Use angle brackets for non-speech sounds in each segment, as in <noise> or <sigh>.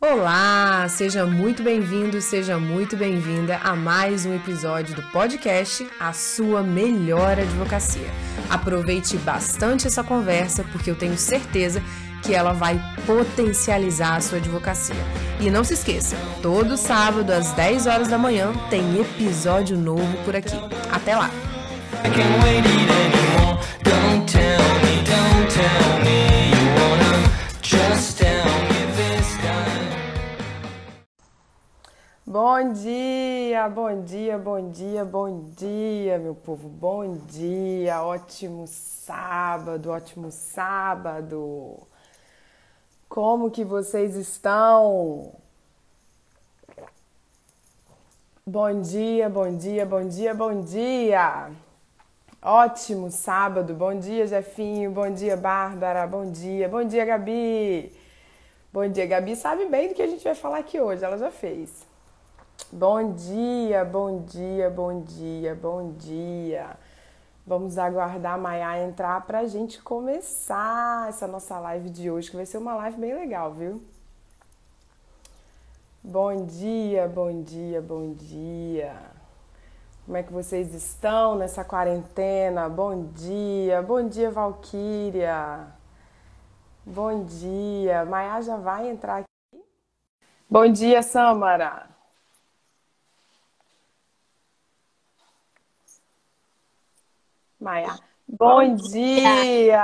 Olá, seja muito bem-vindo, seja muito bem-vinda a mais um episódio do podcast A Sua Melhor Advocacia. Aproveite bastante essa conversa porque eu tenho certeza que ela vai potencializar a sua advocacia. E não se esqueça, todo sábado às 10 horas da manhã tem episódio novo por aqui. Até lá! Bom dia, bom dia, bom dia, bom dia, meu povo. Bom dia, ótimo sábado, ótimo sábado. Como que vocês estão? Bom dia, bom dia, bom dia, bom dia. Ótimo sábado. Bom dia, Jefinho. Bom dia, Bárbara. Bom dia. Bom dia, Gabi. Bom dia, Gabi sabe bem do que a gente vai falar aqui hoje. Ela já fez. Bom dia, bom dia, bom dia, bom dia. Vamos aguardar a Maia entrar para a gente começar essa nossa live de hoje, que vai ser uma live bem legal, viu? Bom dia, bom dia, bom dia. Como é que vocês estão nessa quarentena? Bom dia, bom dia, Valquíria. Bom dia. Maia já vai entrar aqui. Bom dia, Samara. Maia. Bom dia!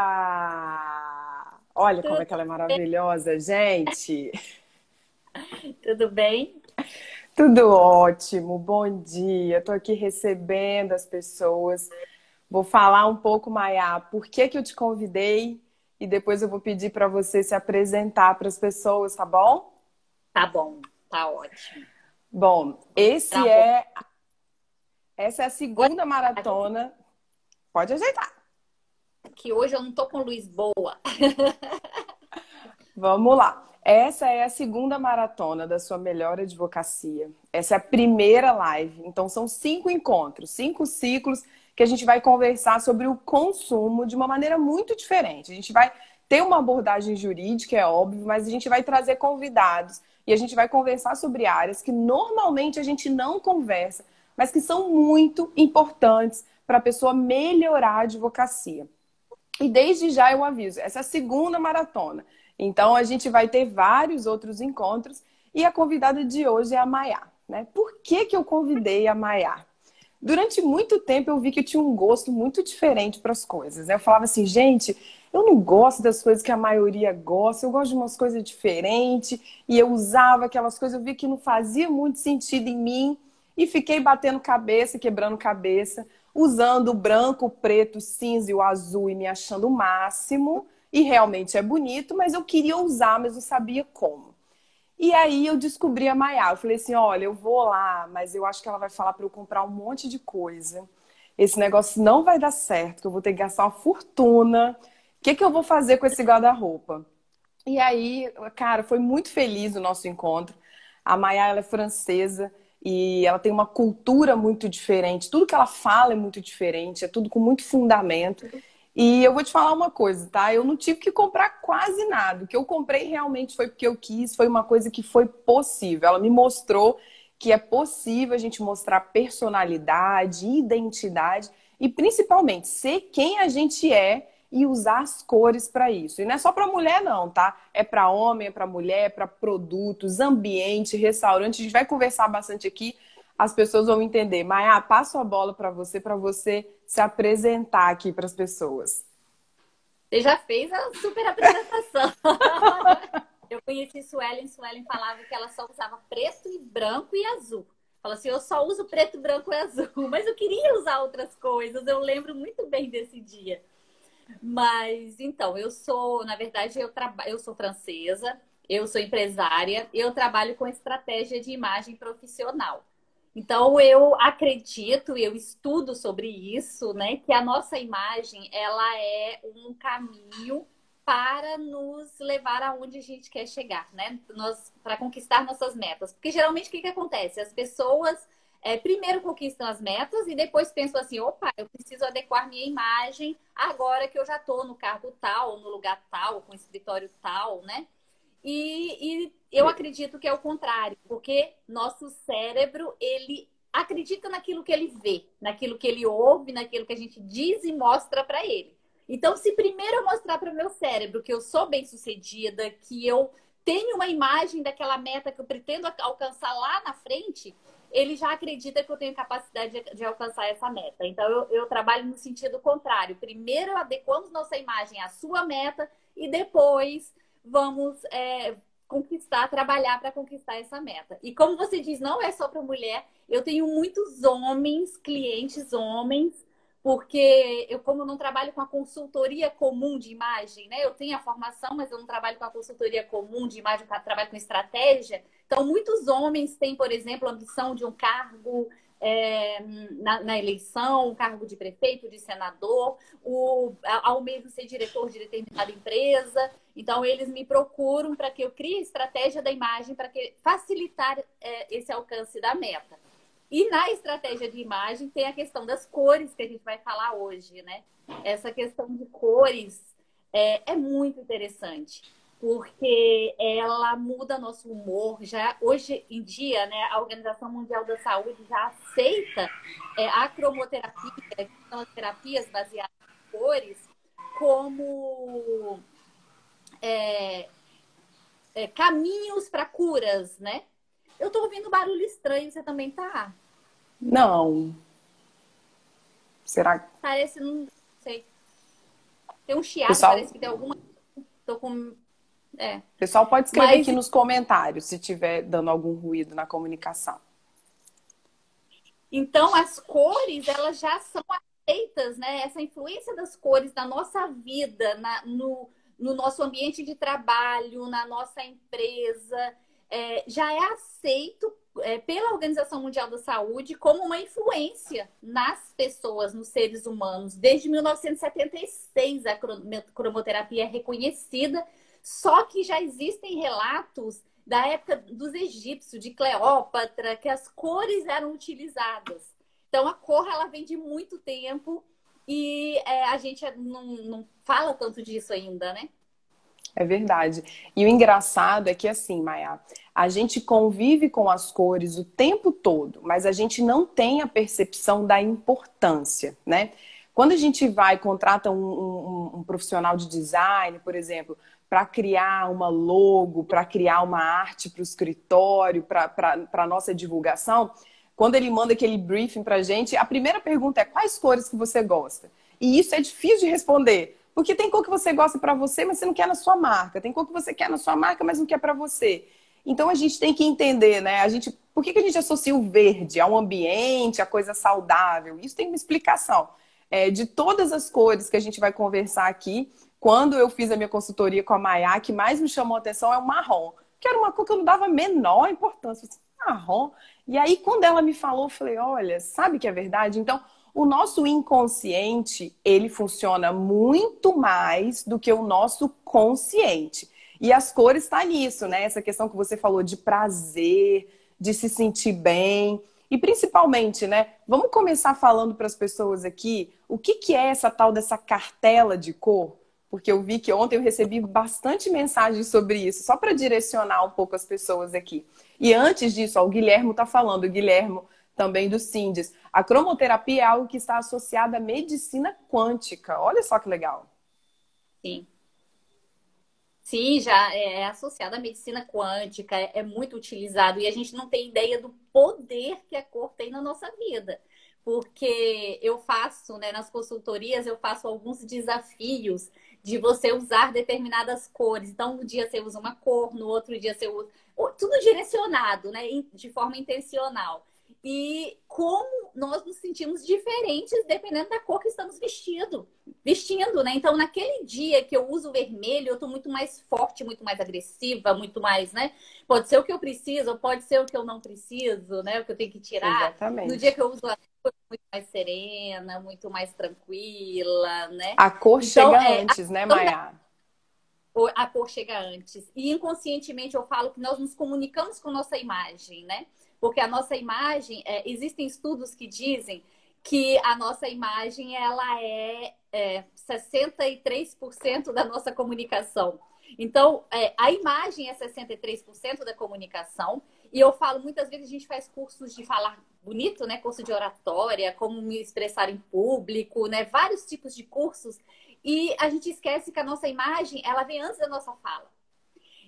Olha como é que ela é maravilhosa, gente. Tudo bem? Tudo ótimo. Bom dia. Estou aqui recebendo as pessoas. Vou falar um pouco, Maia, por que, que eu te convidei e depois eu vou pedir para você se apresentar para as pessoas, tá bom? Tá bom, tá ótimo. Bom, esse tá é bom. essa é a segunda maratona Pode ajeitar. Que hoje eu não tô com luz boa. <laughs> Vamos lá. Essa é a segunda maratona da sua melhor advocacia. Essa é a primeira live. Então, são cinco encontros, cinco ciclos que a gente vai conversar sobre o consumo de uma maneira muito diferente. A gente vai ter uma abordagem jurídica, é óbvio, mas a gente vai trazer convidados e a gente vai conversar sobre áreas que normalmente a gente não conversa, mas que são muito importantes para a pessoa melhorar a advocacia. E desde já eu aviso, essa é a segunda maratona. Então a gente vai ter vários outros encontros e a convidada de hoje é a Maiá. Né? Por que, que eu convidei a Maiá? Durante muito tempo eu vi que eu tinha um gosto muito diferente para as coisas. Né? Eu falava assim, gente, eu não gosto das coisas que a maioria gosta, eu gosto de umas coisas diferentes. E eu usava aquelas coisas, eu vi que não fazia muito sentido em mim e fiquei batendo cabeça, quebrando cabeça usando o branco, o preto, o cinza e o azul e me achando o máximo. E realmente é bonito, mas eu queria usar, mas não sabia como. E aí eu descobri a Maiá. Eu falei assim: olha, eu vou lá, mas eu acho que ela vai falar para eu comprar um monte de coisa. Esse negócio não vai dar certo, que eu vou ter que gastar uma fortuna. O que, que eu vou fazer com esse guarda-roupa? E aí, cara, foi muito feliz o nosso encontro. A Maiá, ela é francesa e ela tem uma cultura muito diferente. Tudo que ela fala é muito diferente, é tudo com muito fundamento. E eu vou te falar uma coisa, tá? Eu não tive que comprar quase nada. O que eu comprei realmente foi porque eu quis, foi uma coisa que foi possível. Ela me mostrou que é possível a gente mostrar personalidade, identidade e principalmente ser quem a gente é e usar as cores para isso. E não é só para mulher não, tá? É para homem, é para mulher, é para produtos, ambiente, restaurante. A gente vai conversar bastante aqui. As pessoas vão entender. Maia, passo a bola para você, para você se apresentar aqui para as pessoas. Você já fez a super apresentação. <laughs> eu conheci Suelen, Suelen falava que ela só usava preto e branco e azul. Fala assim, eu só uso preto, branco e azul, <laughs> mas eu queria usar outras coisas. Eu lembro muito bem desse dia. Mas então, eu sou, na verdade, eu trabalho, eu sou francesa, eu sou empresária, eu trabalho com estratégia de imagem profissional. Então eu acredito, eu estudo sobre isso, né, que a nossa imagem ela é um caminho para nos levar aonde a gente quer chegar, né? para conquistar nossas metas. Porque geralmente o que, que acontece? As pessoas é, primeiro conquistam as metas e depois pensam assim: opa, eu preciso adequar minha imagem agora que eu já estou no cargo tal, no lugar tal, com escritório tal, né? E, e eu acredito que é o contrário, porque nosso cérebro, ele acredita naquilo que ele vê, naquilo que ele ouve, naquilo que a gente diz e mostra para ele. Então, se primeiro eu mostrar para o meu cérebro que eu sou bem-sucedida, que eu tenho uma imagem daquela meta que eu pretendo alcançar lá na frente, ele já acredita que eu tenho capacidade de, de alcançar essa meta. Então, eu, eu, trabalho no sentido contrário. Primeiro, adequamos nossa imagem à sua meta e depois vamos é, conquistar, trabalhar para conquistar essa meta. E como você diz, não é só para mulher. Eu tenho muitos homens, clientes homens, porque eu, como não trabalho com a consultoria comum de imagem, né? Eu tenho a formação, mas eu não trabalho com a consultoria comum de imagem, eu trabalho com estratégia. Então, muitos homens têm, por exemplo, a ambição de um cargo é, na, na, eleição, um cargo de prefeito, de senador, o, ao mesmo ser diretor de determinada empresa. Então, eles me procuram para que eu crie a estratégia da imagem para facilitar é, esse alcance da meta. E na estratégia de imagem tem a questão das cores que a gente vai falar hoje, né? Essa questão de cores é, é muito interessante, porque ela muda nosso humor. Já hoje em dia, né, a Organização Mundial da Saúde já aceita é, a cromoterapia, que são as terapias baseadas em cores, como é, é, caminhos para curas, né? Eu tô ouvindo barulho estranho, você também tá? Não. Será que. Parece, não sei. Tem um chiado, Pessoal... parece que tem alguma. Tô com. É. Pessoal, pode escrever Mas... aqui nos comentários se tiver dando algum ruído na comunicação. Então, as cores, elas já são aceitas, né? Essa influência das cores na nossa vida, na, no, no nosso ambiente de trabalho, na nossa empresa, é, já é aceito é, pela Organização Mundial da Saúde como uma influência nas pessoas, nos seres humanos. Desde 1976 a cromoterapia é reconhecida, só que já existem relatos da época dos egípcios, de Cleópatra, que as cores eram utilizadas. Então a cor ela vem de muito tempo e é, a gente não, não fala tanto disso ainda, né? É verdade. E o engraçado é que, assim, Maia, a gente convive com as cores o tempo todo, mas a gente não tem a percepção da importância, né? Quando a gente vai, contrata um, um, um profissional de design, por exemplo, para criar uma logo, para criar uma arte para o escritório, para a nossa divulgação, quando ele manda aquele briefing para a gente, a primeira pergunta é quais cores que você gosta? E isso é difícil de responder, porque tem cor que você gosta para você, mas você não quer na sua marca. Tem cor que você quer na sua marca, mas não quer para você. Então a gente tem que entender, né? A gente, por que, que a gente associa o verde a um ambiente, a coisa saudável? Isso tem uma explicação. É, de todas as cores que a gente vai conversar aqui, quando eu fiz a minha consultoria com a Maiá, que mais me chamou a atenção é o marrom, que era uma cor que eu não dava a menor importância. Marrom. E aí, quando ela me falou, eu falei: olha, sabe que é verdade? Então, o nosso inconsciente, ele funciona muito mais do que o nosso consciente. E as cores está nisso, né? Essa questão que você falou de prazer, de se sentir bem. E principalmente, né? Vamos começar falando para as pessoas aqui o que, que é essa tal dessa cartela de cor? Porque eu vi que ontem eu recebi bastante mensagens sobre isso, só para direcionar um pouco as pessoas aqui. E antes disso, ó, o Guilhermo está falando, Guilhermo também do SINDES. A cromoterapia é algo que está associado à medicina quântica. Olha só que legal. Sim. Sim, já é associado à medicina quântica, é, é muito utilizado e a gente não tem ideia do poder que a cor tem na nossa vida. Porque eu faço, né, nas consultorias, eu faço alguns desafios de você usar determinadas cores. Então, um dia você usa uma cor, no outro dia você usa. Tudo direcionado, né? De forma intencional e como nós nos sentimos diferentes dependendo da cor que estamos vestindo, vestindo, né? Então, naquele dia que eu uso vermelho, eu tô muito mais forte, muito mais agressiva, muito mais, né? Pode ser o que eu preciso, pode ser o que eu não preciso, né? O que eu tenho que tirar. Exatamente. No dia que eu uso a cor, muito mais serena, muito mais tranquila, né? A cor então, chega é, antes, né, Maia? A cor chega antes. E inconscientemente eu falo que nós nos comunicamos com nossa imagem, né? Porque a nossa imagem, é, existem estudos que dizem que a nossa imagem ela é, é 63% da nossa comunicação. Então, é, a imagem é 63% da comunicação. E eu falo, muitas vezes a gente faz cursos de falar bonito, né? Curso de oratória, como me expressar em público, né? Vários tipos de cursos. E a gente esquece que a nossa imagem, ela vem antes da nossa fala.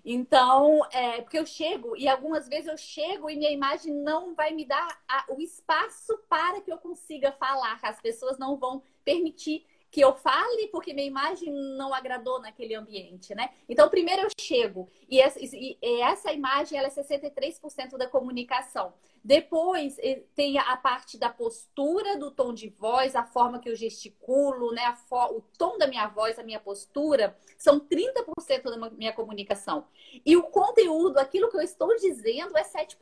Então, é, porque eu chego, e algumas vezes eu chego e minha imagem não vai me dar a, o espaço para que eu consiga falar. As pessoas não vão permitir que eu fale porque minha imagem não agradou naquele ambiente, né? Então, primeiro eu chego e essa, imagem ela é 63% da comunicação. Depois tem a parte da postura, do tom de voz, a forma que eu gesticulo, né? o tom da minha voz, a minha postura, são 30% da minha comunicação. E o conteúdo, aquilo que eu estou dizendo, é 7%.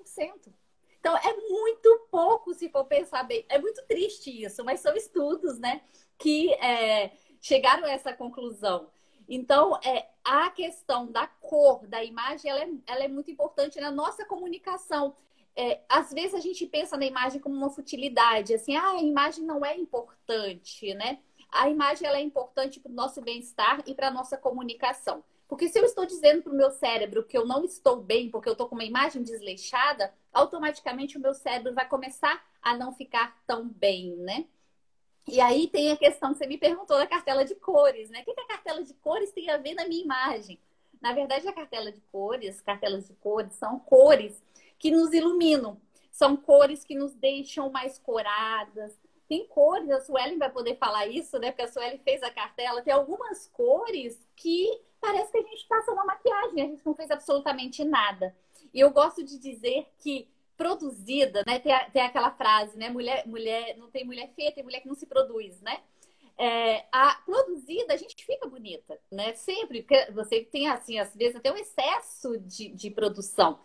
Então, é muito pouco se for pensar bem. É muito triste isso, mas são estudos, né? Que é, chegaram a essa conclusão. Então, é, a questão da cor, da imagem, ela é, ela é muito importante na nossa comunicação é, às vezes a gente pensa na imagem como uma futilidade, assim, ah, a imagem não é importante, né? A imagem ela é importante para o nosso bem-estar e para a nossa comunicação. Porque se eu estou dizendo para o meu cérebro que eu não estou bem porque eu estou com uma imagem desleixada, automaticamente o meu cérebro vai começar a não ficar tão bem, né? E aí tem a questão que você me perguntou da cartela de cores, né? O que, que a cartela de cores tem a ver na minha imagem? Na verdade, a cartela de cores, cartelas de cores, são cores que nos iluminam. São cores que nos deixam mais coradas. Tem cores, a Suelen vai poder falar isso, né? Porque a Suelen fez a cartela. Tem algumas cores que parece que a gente passa uma maquiagem, a gente não fez absolutamente nada. E eu gosto de dizer que produzida, né? Tem, tem aquela frase, né? Mulher, mulher, não tem mulher feia, tem mulher que não se produz, né? É, a produzida, a gente fica bonita, né? Sempre, porque você tem, assim, às vezes até um excesso de, de produção.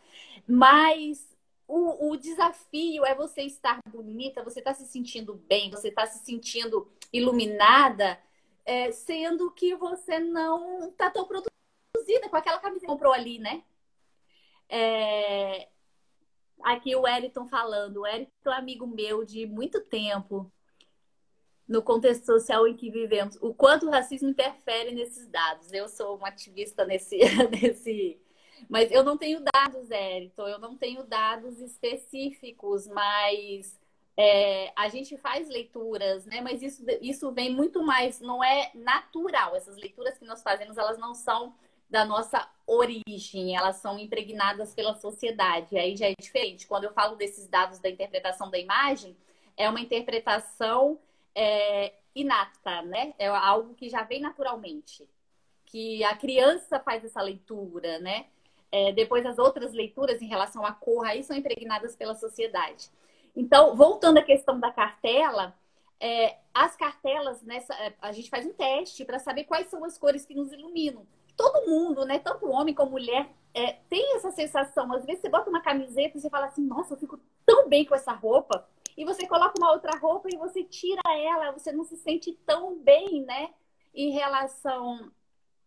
Mas o, o, desafio é você estar bonita, você estar tá se sentindo bem, você estar tá se sentindo iluminada, é, sendo que você não está tão produzida com aquela camisa que comprou ali, né? É... Aqui o Wellington falando. O Wellington é amigo meu de muito tempo no contexto social em que vivemos, o quanto o racismo interfere nesses dados. Eu sou uma ativista nesse, <laughs> nesse mas eu não tenho dados, Eriton, eu não tenho dados específicos, mas é, a gente faz leituras, né? Mas isso, isso vem muito mais, não é natural. Essas leituras que nós fazemos, elas não são da nossa origem, elas são impregnadas pela sociedade. Aí já é diferente. Quando eu falo desses dados da interpretação da imagem, é uma interpretação é, inata, né? É algo que já vem naturalmente. Que a criança faz essa leitura, né? É, depois as outras leituras em relação à cor aí são impregnadas pela sociedade. Então, voltando à questão da cartela, é, as cartelas, nessa, é, a gente faz um teste para saber quais são as cores que nos iluminam. Todo mundo, né, tanto homem como mulher, é, tem essa sensação. Às vezes você bota uma camiseta e você fala assim, nossa, eu fico tão bem com essa roupa e você coloca uma outra roupa e você tira ela, você não se sente tão bem, né? Em relação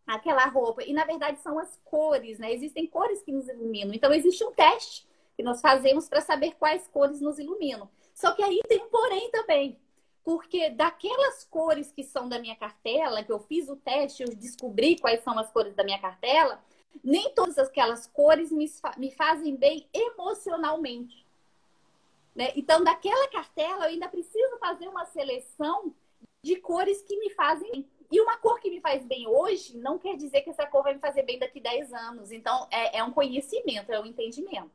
àquela roupa. E na verdade são as cores, né? Existem cores que nos iluminam. Então existe um teste que nós fazemos para saber quais cores nos iluminam. Só que aí tem um porém também. Porque daquelas cores que são da minha cartela, que eu fiz o teste, eu descobri quais são as cores da minha cartela, nem todas aquelas cores me, me fazem bem emocionalmente. Né? Então, daquela cartela, eu ainda preciso fazer uma seleção de cores que me fazem bem. E uma cor que me faz bem hoje não quer dizer que essa cor vai me fazer bem daqui a 10 anos. Então, é, é um conhecimento, é um entendimento.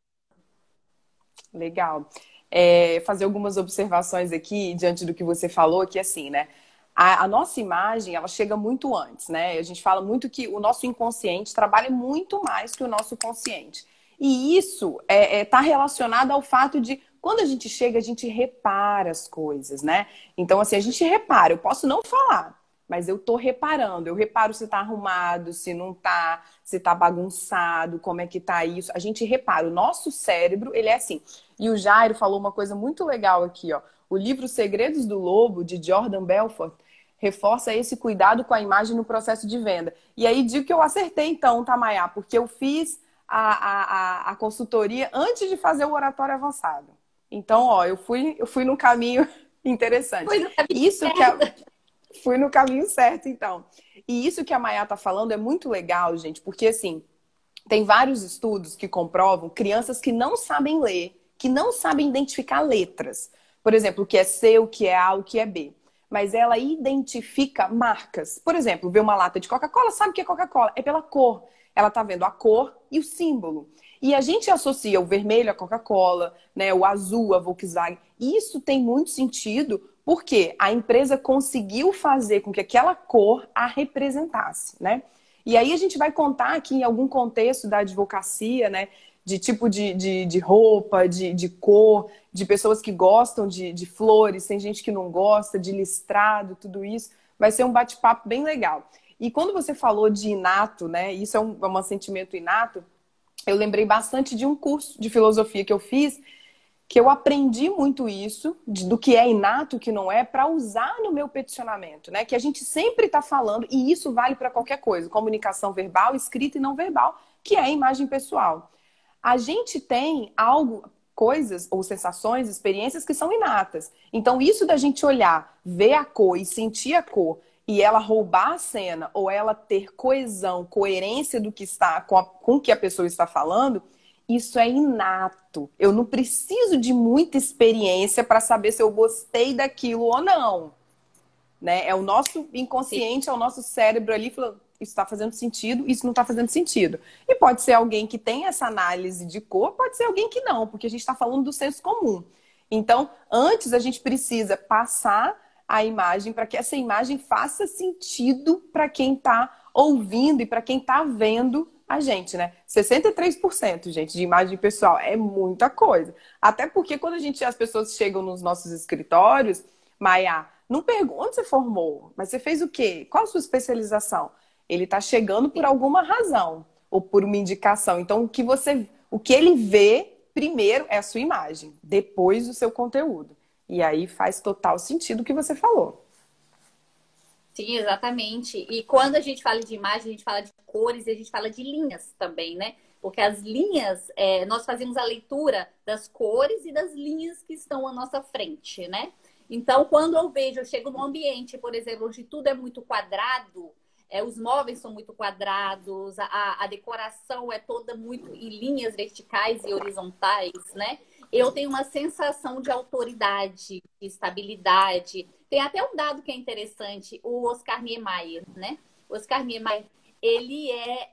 Legal. É, fazer algumas observações aqui diante do que você falou, que assim, né? A, a, nossa imagem, ela chega muito antes, né? A gente fala muito que o nosso inconsciente trabalha muito mais que o nosso consciente. E isso está é, é, tá relacionado ao fato de quando a gente chega, a gente repara as coisas, né? Então, assim, a gente repara. Eu posso não falar, mas eu tô reparando. Eu reparo se tá arrumado, se não tá, se tá bagunçado, como é que tá isso. A gente repara. O nosso cérebro, ele é assim. E o Jairo falou uma coisa muito legal aqui, ó. O livro Segredos do Lobo, de Jordan Belfort, reforça esse cuidado com a imagem no processo de venda. E aí digo que eu acertei então, Tamaiá, porque eu fiz a, a, a consultoria antes de fazer o oratório avançado. Então, ó, eu fui, eu fui no caminho <laughs> interessante. Isso que é... fui no caminho certo, então. E isso que a Maia tá falando é muito legal, gente, porque assim, tem vários estudos que comprovam crianças que não sabem ler, que não sabem identificar letras. Por exemplo, o que é C, o que é A, o que é B. Mas ela identifica marcas. Por exemplo, vê uma lata de Coca-Cola, sabe o que é Coca-Cola? É pela cor. Ela tá vendo a cor e o símbolo. E a gente associa o vermelho à Coca-Cola, né, o azul à Volkswagen. Isso tem muito sentido porque a empresa conseguiu fazer com que aquela cor a representasse, né? E aí a gente vai contar aqui em algum contexto da advocacia, né? De tipo de, de, de roupa, de, de cor, de pessoas que gostam de, de flores, tem gente que não gosta, de listrado, tudo isso. Vai ser um bate-papo bem legal. E quando você falou de inato, né? Isso é um, é um sentimento inato. Eu lembrei bastante de um curso de filosofia que eu fiz que eu aprendi muito isso, de, do que é inato, o que não é, para usar no meu peticionamento, né? Que a gente sempre está falando, e isso vale para qualquer coisa, comunicação verbal, escrita e não verbal, que é a imagem pessoal. A gente tem algo, coisas ou sensações, experiências que são inatas. Então, isso da gente olhar, ver a cor e sentir a cor, e ela roubar a cena, ou ela ter coesão, coerência do que está com, a, com o que a pessoa está falando, isso é inato. Eu não preciso de muita experiência para saber se eu gostei daquilo ou não. Né? É o nosso inconsciente, Sim. é o nosso cérebro ali falando, isso está fazendo sentido, isso não está fazendo sentido. E pode ser alguém que tem essa análise de cor, pode ser alguém que não, porque a gente está falando do senso comum. Então, antes a gente precisa passar a imagem para que essa imagem faça sentido para quem está ouvindo e para quem está vendo a gente, né? 63%, gente, de imagem pessoal é muita coisa. Até porque quando a gente as pessoas chegam nos nossos escritórios, Maia, não pergunta onde você formou, mas você fez o quê? Qual a sua especialização? Ele está chegando por alguma razão ou por uma indicação. Então, o que você, o que ele vê primeiro é a sua imagem, depois o seu conteúdo. E aí faz total sentido o que você falou. Sim, exatamente. E quando a gente fala de imagem, a gente fala de cores e a gente fala de linhas também, né? Porque as linhas, é, nós fazemos a leitura das cores e das linhas que estão à nossa frente, né? Então, quando eu vejo, eu chego num ambiente, por exemplo, onde tudo é muito quadrado, é, os móveis são muito quadrados, a, a decoração é toda muito em linhas verticais e horizontais, né? Eu tenho uma sensação de autoridade, de estabilidade, tem até um dado que é interessante, o Oscar Niemeyer, né? Oscar Niemeyer, ele é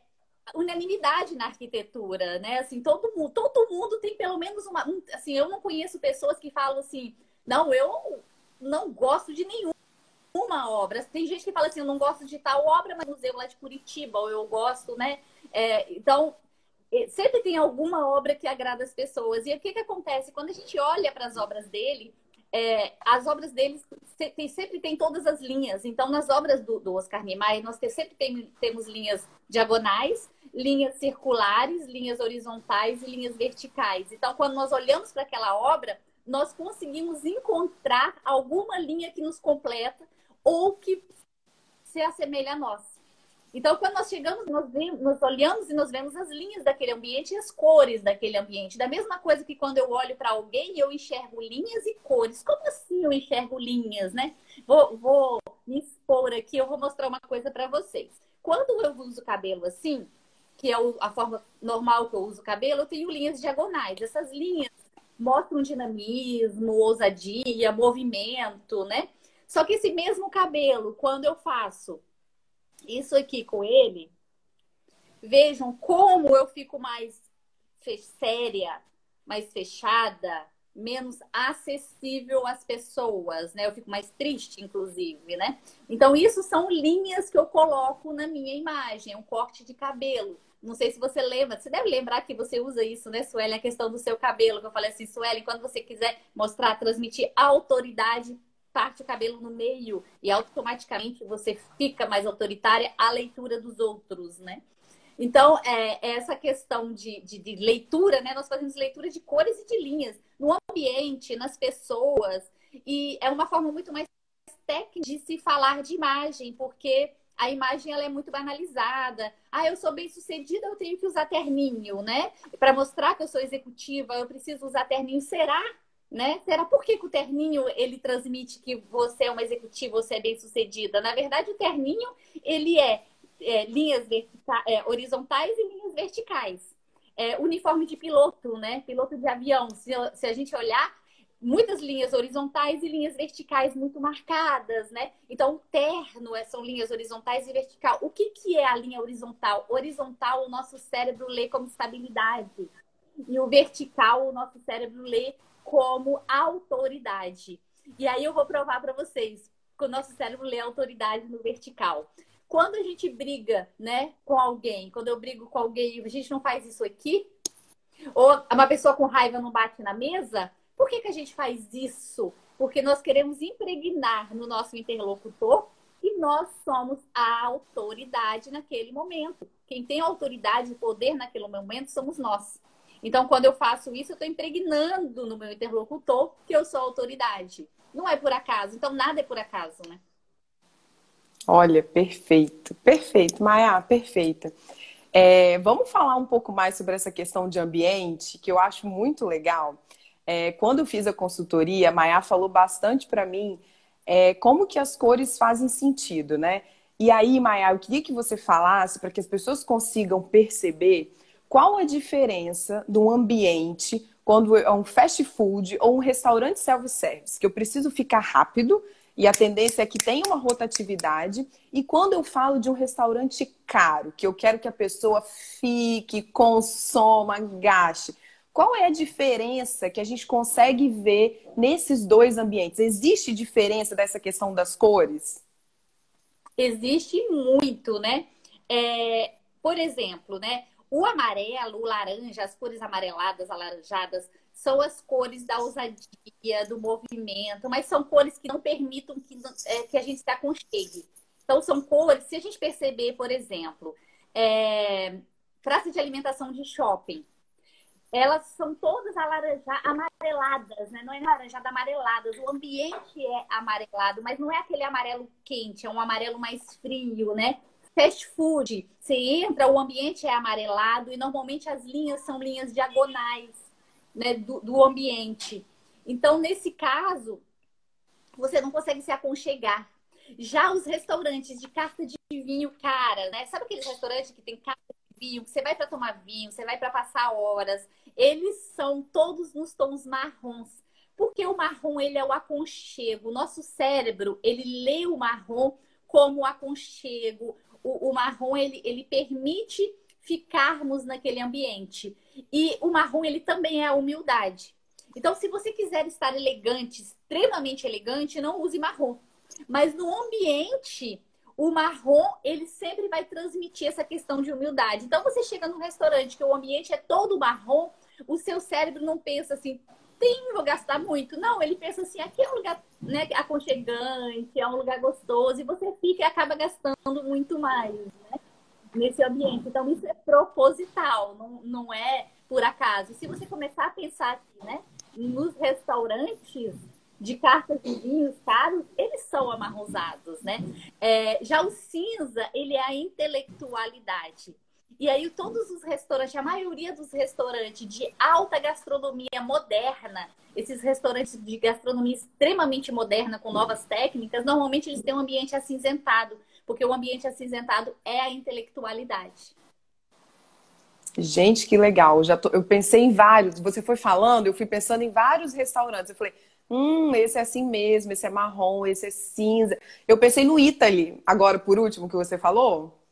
unanimidade na arquitetura, né? Assim, todo mundo, todo mundo tem pelo menos uma, assim, eu não conheço pessoas que falam assim, não, eu não gosto de nenhuma obra. Tem gente que fala assim, eu não gosto de tal obra, mas museu lá de Curitiba, ou eu gosto, né? É, então, sempre tem alguma obra que agrada as pessoas. E o que, que acontece? Quando a gente olha para as obras dele, é, as obras deles tem, sempre tem todas as linhas. Então, nas obras do, do Oscar Niemeyer, nós sempre tem, temos linhas diagonais, linhas circulares, linhas horizontais e linhas verticais. Então, quando nós olhamos para aquela obra, nós conseguimos encontrar alguma linha que nos completa ou que se assemelha a nós. Então, quando nós chegamos, nós, nós olhamos e nós vemos as linhas daquele ambiente e as cores daquele ambiente. Da mesma coisa que quando eu olho para alguém, eu enxergo linhas e cores. Como assim eu enxergo linhas, né? Vou, vou me expor aqui, eu vou mostrar uma coisa para vocês. Quando eu uso cabelo assim, que é a forma normal que eu uso cabelo, eu tenho linhas diagonais. Essas linhas mostram dinamismo, ousadia, movimento, né? Só que esse mesmo cabelo, quando eu faço isso aqui com ele, vejam como eu fico mais séria, mais fechada, menos acessível às pessoas, né? Eu fico mais triste, inclusive, né? Então, isso são linhas que eu coloco na minha imagem, um corte de cabelo. Não sei se você lembra, você deve lembrar que você usa isso, né, Sueli? A questão do seu cabelo, que eu falei assim, Sueli, quando você quiser mostrar, transmitir autoridade parte o cabelo no meio e automaticamente você fica mais autoritária à leitura dos outros, né? Então, é, essa questão de, de, de, leitura, né? Nós fazemos leitura de cores e de linhas no ambiente, nas pessoas, e é uma forma muito mais técnica de se falar de imagem, porque a imagem ela é muito banalizada. Ah, eu sou bem sucedida, eu tenho que usar terninho, né? Para mostrar que eu sou executiva, eu preciso usar terninho. Será né? Será por que, que o terninho ele transmite que você é uma executiva, você é bem sucedida? Na verdade, o terninho ele é, é linhas é, horizontais e linhas verticais. É, uniforme de piloto, né? Piloto de avião. Se, se a gente olhar, muitas linhas horizontais e linhas verticais muito marcadas, né? Então, o terno é, são linhas horizontais e vertical. O que, que é a linha horizontal? Horizontal, o nosso cérebro lê como estabilidade. E o vertical, o nosso cérebro lê como autoridade. E aí eu vou provar para vocês que o nosso cérebro lê autoridade no vertical. Quando a gente briga, né, com alguém, quando eu brigo com alguém, a gente não faz isso aqui? Ou uma pessoa com raiva não bate na mesa? Por que, que a gente faz isso? Porque nós queremos impregnar no nosso interlocutor e nós somos a autoridade naquele momento. Quem tem autoridade e poder naquele momento somos nós. Então, quando eu faço isso, eu estou impregnando no meu interlocutor que eu sou autoridade. Não é por acaso. Então, nada é por acaso, né? Olha, perfeito, perfeito, Maia, perfeita. É, vamos falar um pouco mais sobre essa questão de ambiente, que eu acho muito legal. É, quando eu fiz a consultoria, a Maia falou bastante para mim é, como que as cores fazem sentido, né? E aí, Maia, eu queria que você falasse para que as pessoas consigam perceber qual a diferença de um ambiente quando é um fast food ou um restaurante self-service, que eu preciso ficar rápido e a tendência é que tenha uma rotatividade. E quando eu falo de um restaurante caro, que eu quero que a pessoa fique, consoma, gaste, qual é a diferença que a gente consegue ver nesses dois ambientes? Existe diferença dessa questão das cores? Existe muito, né? É, por exemplo, né? O amarelo, o laranja, as cores amareladas, alaranjadas, são as cores da ousadia, do movimento, mas são cores que não permitam que, é, que a gente se aconchegue. Então, são cores, se a gente perceber, por exemplo, é, praça de alimentação de shopping, elas são todas amareladas, né? Não é laranjada, amareladas. O ambiente é amarelado, mas não é aquele amarelo quente, é um amarelo mais frio, né? Fast food, você entra, o ambiente é amarelado e normalmente as linhas são linhas diagonais né, do, do ambiente. Então, nesse caso, você não consegue se aconchegar. Já os restaurantes de carta de vinho cara, né? Sabe aqueles restaurantes que tem carta de vinho, que você vai para tomar vinho, você vai para passar horas, eles são todos nos tons marrons. Porque o marrom, ele é o aconchego. O nosso cérebro, ele lê o marrom como aconchego, o, o marrom ele, ele permite ficarmos naquele ambiente. E o marrom ele também é a humildade. Então, se você quiser estar elegante, extremamente elegante, não use marrom. Mas no ambiente, o marrom, ele sempre vai transmitir essa questão de humildade. Então, você chega num restaurante que o ambiente é todo marrom, o seu cérebro não pensa assim, tem, vou gastar muito. Não, ele pensa assim, aqui é um lugar né, aconchegante, é um lugar gostoso, e você fica e acaba gastando muito mais, né? Nesse ambiente. Então, isso é proposital, não, não é por acaso. Se você começar a pensar aqui, né? Nos restaurantes de cartas de vinhos caros, eles são amarrosados, né? É, já o cinza, ele é a intelectualidade. E aí todos os restaurantes, a maioria dos restaurantes de alta gastronomia moderna, esses restaurantes de gastronomia extremamente moderna com novas técnicas, normalmente eles têm um ambiente acinzentado, porque o ambiente acinzentado é a intelectualidade. Gente, que legal. Já tô, eu pensei em vários. Você foi falando, eu fui pensando em vários restaurantes. Eu falei, hum, esse é assim mesmo, esse é marrom, esse é cinza. Eu pensei no Italy, agora por último, que você falou.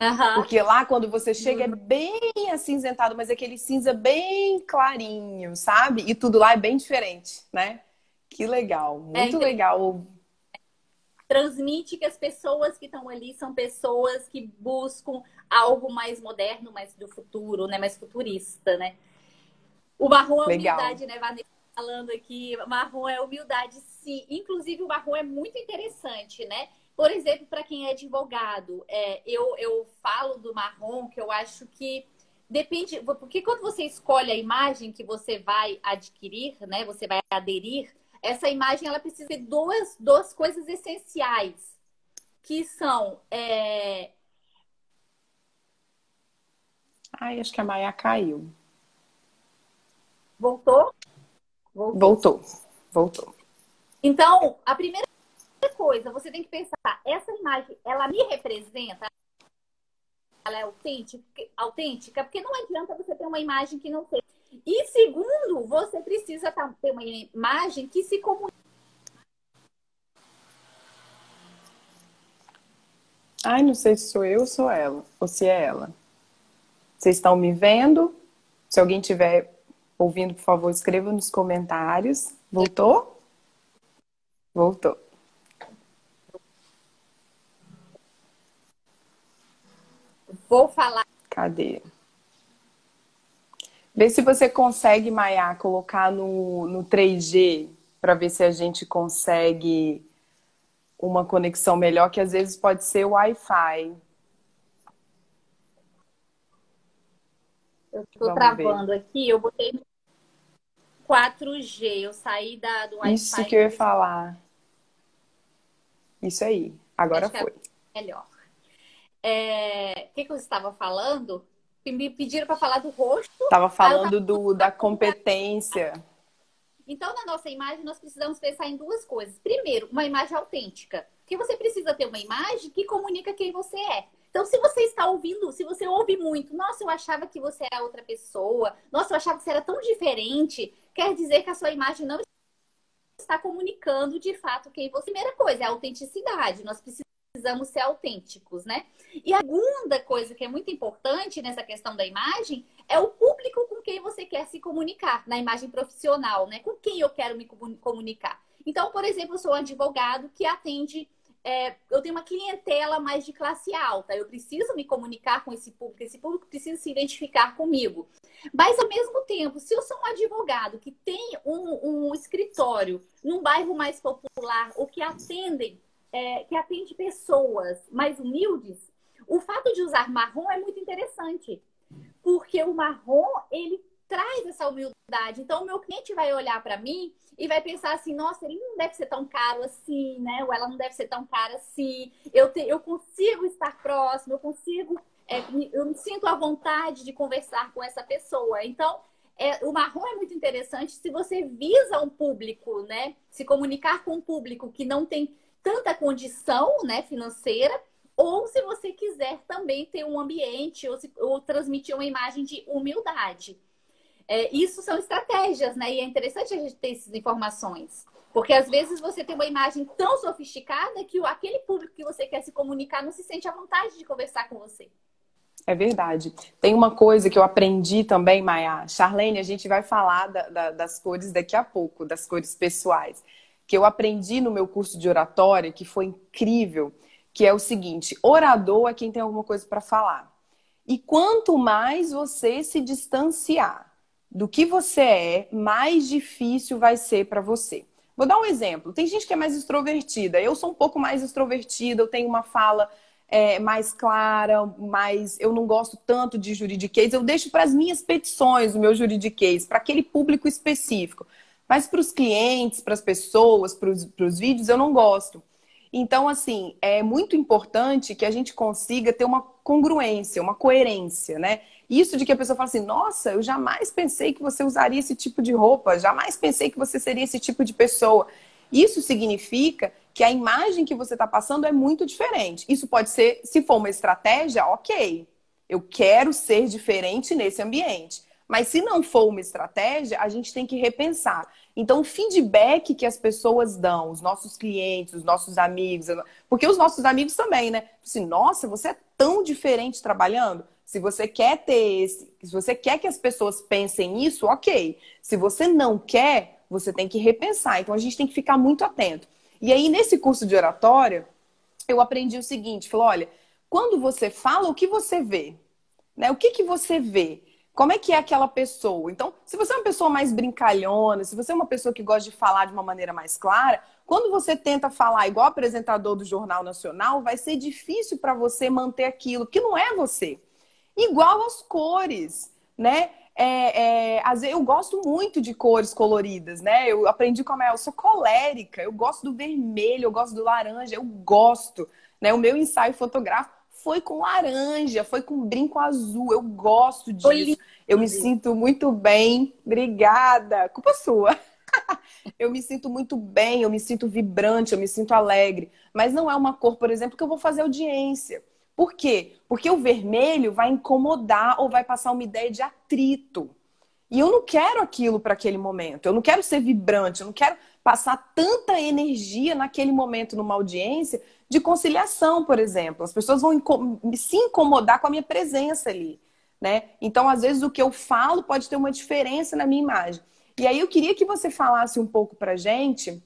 Uhum. Porque lá, quando você chega, é uhum. bem acinzentado, mas é aquele cinza bem clarinho, sabe? E tudo lá é bem diferente, né? Que legal, muito é, legal. Transmite que as pessoas que estão ali são pessoas que buscam algo mais moderno, mais do futuro, né? Mais futurista, né? O marrom é humildade, né, Vanessa? Falando aqui, marrom é humildade, sim. Inclusive, o marrom é muito interessante, né? Por exemplo, para quem é advogado, é, eu, eu falo do marrom, que eu acho que depende. Porque quando você escolhe a imagem que você vai adquirir, né? Você vai aderir, essa imagem ela precisa ter duas, duas coisas essenciais, que são. É... Ai, acho que a Maia caiu. Voltou? Voltou. Voltou. Voltou. Então, a primeira coisa, você tem que pensar, essa imagem, ela me representa? Ela é autêntica? autêntica? Porque não adianta você ter uma imagem que não seja. E segundo, você precisa ter uma imagem que se comunique. Ai, não sei se sou eu ou sou ela, ou se é ela. Vocês estão me vendo? Se alguém estiver ouvindo, por favor, escreva nos comentários. Voltou? Voltou. Vou falar. Cadê? Vê se você consegue, Maia, colocar no, no 3G para ver se a gente consegue uma conexão melhor, que às vezes pode ser o Wi-Fi. Eu estou travando ver. aqui, eu botei 4G, eu saí da, do Wi-Fi. Isso que eu ia falar. Isso aí, agora Acho foi. É melhor. É... O que, que eu estava falando? Me pediram para falar do rosto. Estava falando do, da competência. Então, na nossa imagem, nós precisamos pensar em duas coisas. Primeiro, uma imagem autêntica. Porque você precisa ter uma imagem que comunica quem você é. Então, se você está ouvindo, se você ouve muito, nossa, eu achava que você era outra pessoa, nossa, eu achava que você era tão diferente, quer dizer que a sua imagem não está comunicando de fato quem você. Primeira coisa é a autenticidade. Nós precisamos ser autênticos, né? E a segunda coisa que é muito importante nessa questão da imagem é o público com quem você quer se comunicar, na imagem profissional, né? Com quem eu quero me comunicar. Então, por exemplo, eu sou um advogado que atende é, eu tenho uma clientela mais de classe alta, eu preciso me comunicar com esse público, esse público precisa se identificar comigo. Mas, ao mesmo tempo, se eu sou um advogado que tem um, um escritório num bairro mais popular ou que atendem, é, que atende pessoas mais humildes, o fato de usar marrom é muito interessante, porque o marrom ele traz essa humildade. Então, o meu cliente vai olhar para mim e vai pensar assim, nossa, ele não deve ser tão caro assim, né? Ou ela não deve ser tão cara assim. Eu, te, eu consigo estar próximo, eu consigo, é, eu me sinto à vontade de conversar com essa pessoa. Então, é, o marrom é muito interessante se você visa um público, né? Se comunicar com um público que não tem tanta condição, né, financeira, ou se você quiser também ter um ambiente ou, se, ou transmitir uma imagem de humildade. É, isso são estratégias, né? E é interessante a gente ter essas informações. Porque às vezes você tem uma imagem tão sofisticada que aquele público que você quer se comunicar não se sente à vontade de conversar com você. É verdade. Tem uma coisa que eu aprendi também, Maia. Charlene, a gente vai falar da, da, das cores daqui a pouco, das cores pessoais. Que eu aprendi no meu curso de oratória, que foi incrível, que é o seguinte: orador é quem tem alguma coisa para falar. E quanto mais você se distanciar do que você é, mais difícil vai ser para você. Vou dar um exemplo. Tem gente que é mais extrovertida. Eu sou um pouco mais extrovertida, eu tenho uma fala é, mais clara, mais. Eu não gosto tanto de juridiquês. Eu deixo para as minhas petições o meu juridiquês, para aquele público específico. Mas para os clientes, para as pessoas, para os vídeos, eu não gosto. Então, assim, é muito importante que a gente consiga ter uma congruência, uma coerência, né? Isso de que a pessoa fala assim, nossa, eu jamais pensei que você usaria esse tipo de roupa, jamais pensei que você seria esse tipo de pessoa. Isso significa que a imagem que você está passando é muito diferente. Isso pode ser, se for uma estratégia, ok. Eu quero ser diferente nesse ambiente. Mas se não for uma estratégia, a gente tem que repensar. Então, o feedback que as pessoas dão, os nossos clientes, os nossos amigos, porque os nossos amigos também, né? Assim, nossa, você é tão diferente trabalhando. Se você quer ter esse, se você quer que as pessoas pensem isso, ok. Se você não quer, você tem que repensar. Então, a gente tem que ficar muito atento. E aí, nesse curso de oratória, eu aprendi o seguinte: falou, olha, quando você fala, o que você vê? Né? O que, que você vê? Como é que é aquela pessoa. Então, se você é uma pessoa mais brincalhona, se você é uma pessoa que gosta de falar de uma maneira mais clara, quando você tenta falar igual apresentador do Jornal Nacional, vai ser difícil para você manter aquilo, que não é você. Igual as cores, né? É, é, eu gosto muito de cores coloridas, né? Eu aprendi com a Mel, eu sou colérica, eu gosto do vermelho, eu gosto do laranja, eu gosto. Né? O meu ensaio fotográfico foi com laranja, foi com brinco azul. Eu gosto disso. Eu me sinto muito bem. Obrigada. Culpa sua. <laughs> eu me sinto muito bem, eu me sinto vibrante, eu me sinto alegre. Mas não é uma cor, por exemplo, que eu vou fazer audiência. Por quê? Porque o vermelho vai incomodar ou vai passar uma ideia de atrito. E eu não quero aquilo para aquele momento. Eu não quero ser vibrante, eu não quero passar tanta energia naquele momento numa audiência de conciliação, por exemplo. As pessoas vão se incomodar com a minha presença ali, né? Então, às vezes o que eu falo pode ter uma diferença na minha imagem. E aí eu queria que você falasse um pouco pra gente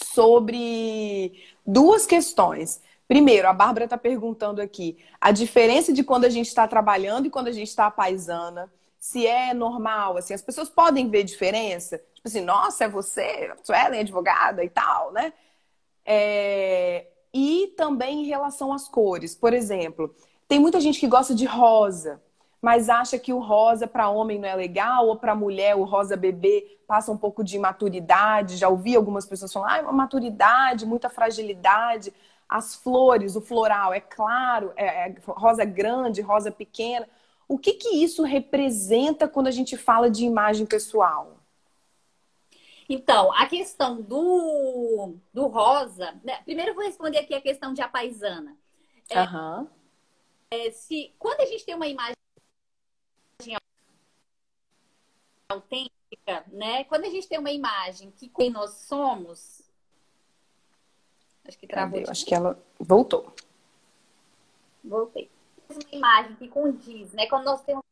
sobre duas questões. Primeiro, a Bárbara está perguntando aqui a diferença de quando a gente está trabalhando e quando a gente está paisana. Se é normal, assim, as pessoas podem ver diferença. Tipo assim, nossa, é você, Suelen, advogada e tal, né? É... E também em relação às cores. Por exemplo, tem muita gente que gosta de rosa, mas acha que o rosa para homem não é legal, ou para mulher o rosa bebê passa um pouco de maturidade. Já ouvi algumas pessoas falar, ah, maturidade, muita fragilidade as flores, o floral, é claro, é, é rosa grande, rosa pequena. O que, que isso representa quando a gente fala de imagem pessoal? Então, a questão do, do rosa, né? primeiro eu vou responder aqui a questão de a paisana. É, uhum. é, se, quando a gente tem uma imagem autêntica, né? Quando a gente tem uma imagem que quem nós somos, Acho que travou. Acho que ela voltou. Voltei. Uma imagem que condiz, né? Quando nós temos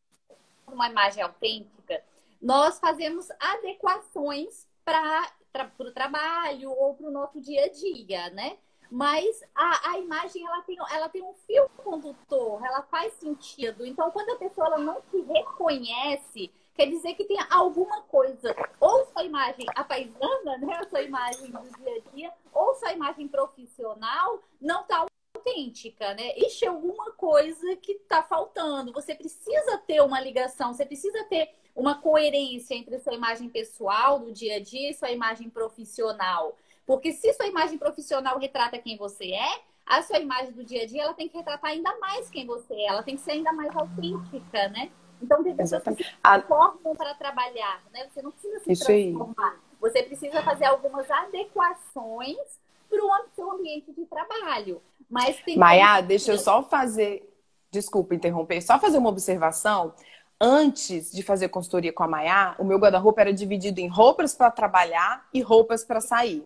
uma imagem autêntica, nós fazemos adequações para o trabalho ou para o nosso dia a dia, né? Mas a, a imagem ela tem, ela tem um fio condutor, ela faz sentido. Então, quando a pessoa ela não se reconhece, quer dizer que tem alguma coisa, ou sua imagem apaisana, né, a sua imagem do dia a dia, ou sua imagem profissional não está autêntica, né? Existe alguma coisa que está faltando. Você precisa ter uma ligação, você precisa ter uma coerência entre sua imagem pessoal do dia a dia e sua imagem profissional. Porque se sua imagem profissional retrata quem você é, a sua imagem do dia a dia ela tem que retratar ainda mais quem você é, ela tem que ser ainda mais autêntica, né? Então, tem pessoas Exatamente. que se transformam para trabalhar, né? Você não precisa se Isso transformar. Aí. Você precisa fazer algumas adequações para o seu ambiente de trabalho. Mas tem Maia, deixa eu só fazer... Desculpa interromper. Só fazer uma observação. Antes de fazer consultoria com a Maia, o meu guarda-roupa era dividido em roupas para trabalhar e roupas para sair.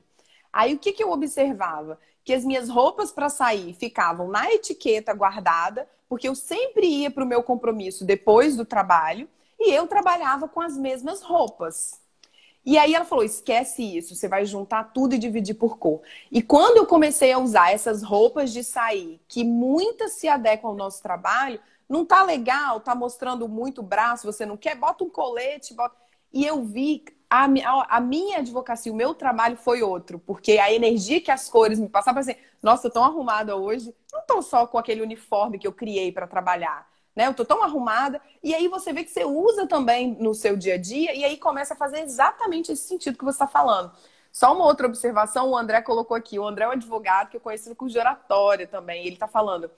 Aí o que, que eu observava? Que as minhas roupas para sair ficavam na etiqueta guardada, porque eu sempre ia para o meu compromisso depois do trabalho e eu trabalhava com as mesmas roupas. E aí ela falou: esquece isso, você vai juntar tudo e dividir por cor. E quando eu comecei a usar essas roupas de sair, que muitas se adequam ao nosso trabalho, não tá legal, tá mostrando muito braço, você não quer, bota um colete, bota. E eu vi a, a, minha advocacia, o meu trabalho foi outro, porque a energia que as cores me passavam, assim, nossa, eu tô tão arrumada hoje, não tô só com aquele uniforme que eu criei para trabalhar, né? Eu tô tão arrumada, e aí você vê que você usa também no seu dia a dia, e aí começa a fazer exatamente esse sentido que você está falando. Só uma outra observação, o André colocou aqui, o André é um advogado que eu conheci no curso de oratória também, ele está falando,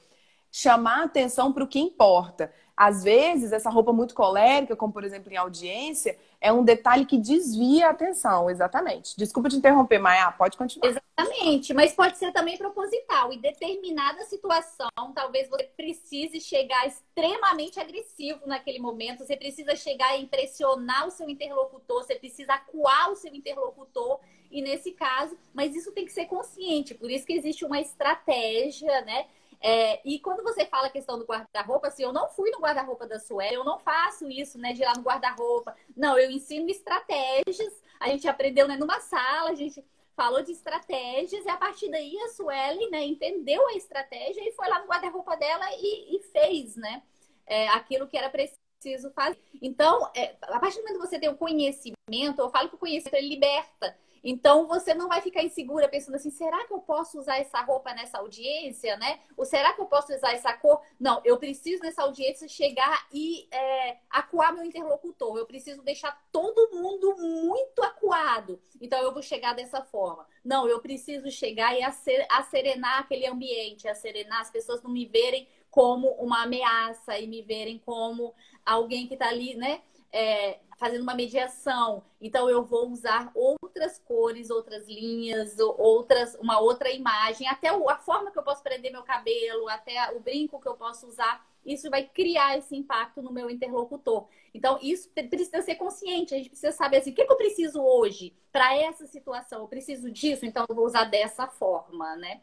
chamar atenção para o que importa. Às vezes, essa roupa muito colérica, como por exemplo em audiência, é um detalhe que desvia a atenção, exatamente. Desculpa te interromper, Maia, pode continuar. Exatamente, mas pode ser também proposital. Em determinada situação, talvez você precise chegar extremamente agressivo naquele momento, você precisa chegar a impressionar o seu interlocutor, você precisa acuar o seu interlocutor, e nesse caso, mas isso tem que ser consciente, por isso que existe uma estratégia, né? É, e quando você fala a questão do guarda-roupa, assim, eu não fui no guarda-roupa da Sueli, eu não faço isso, né, de ir lá no guarda-roupa. Não, eu ensino estratégias. A gente aprendeu né, numa sala, a gente falou de estratégias, e a partir daí a Sueli, né, entendeu a estratégia e foi lá no guarda-roupa dela e, e, fez, né, é, aquilo que era preciso fazer. Então, é, a partir do momento que você tem o conhecimento, eu falo que o conhecimento ele liberta. Então você não vai ficar insegura pensando assim, será que eu posso usar essa roupa nessa audiência, né? Ou será que eu posso usar essa cor? Não, eu preciso nessa audiência chegar e é, acuar meu interlocutor. Eu preciso deixar todo mundo muito acuado. Então eu vou chegar dessa forma. Não, eu preciso chegar e acerenar aquele ambiente, acerenar as pessoas não me verem como uma ameaça e me verem como alguém que está ali, né? É, fazendo uma mediação. Então eu vou usar outras cores, outras linhas, outras, uma outra imagem, até a forma que eu posso prender meu cabelo, até o brinco que eu posso usar. Isso vai criar esse impacto no meu interlocutor. Então, isso precisa ser consciente. A gente precisa saber assim, o que, eu preciso hoje para essa situação? Eu preciso disso, então eu vou usar dessa forma, né?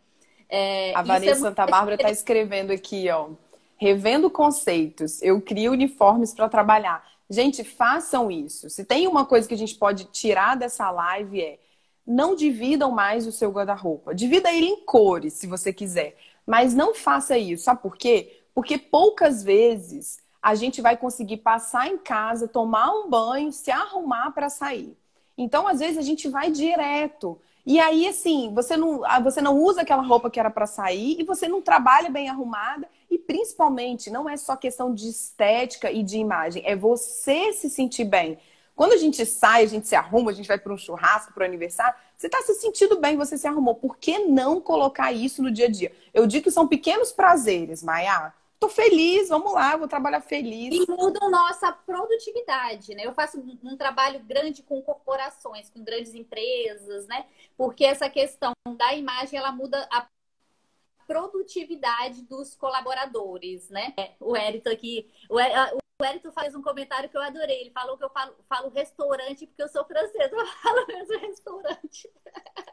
É, a Vanessa é. Santa Bárbara está escrevendo aqui, ó. Revendo conceitos, eu crio uniformes para trabalhar. Gente, façam isso. Se tem uma coisa que a gente pode tirar dessa live é não dividam mais o seu guarda-roupa. Divida ele em cores, se você quiser. Mas não faça isso. Sabe por quê? Porque poucas vezes a gente vai conseguir passar em casa, tomar um banho, se arrumar para sair. Então, às vezes, a gente vai direto. E aí, assim, você não, ah, você não usa aquela roupa que era para sair e você não trabalha bem arrumada. Principalmente, não é só questão de estética e de imagem, é você se sentir bem. Quando a gente sai, a gente se arruma, a gente vai para um churrasco, para o aniversário, você está se sentindo bem, você se arrumou. Por que não colocar isso no dia a dia? Eu digo que são pequenos prazeres, Maia. Tô feliz, vamos lá, vou trabalhar feliz. E mudam nossa produtividade, né? Eu faço um trabalho grande com corporações, com grandes empresas, né? Porque essa questão da imagem, ela muda a produtividade dos colaboradores, né? É, o Érito aqui, o Érito faz um comentário que eu adorei. Ele falou que eu falo, falo restaurante porque eu sou francesa. Eu falo mesmo restaurante. <laughs>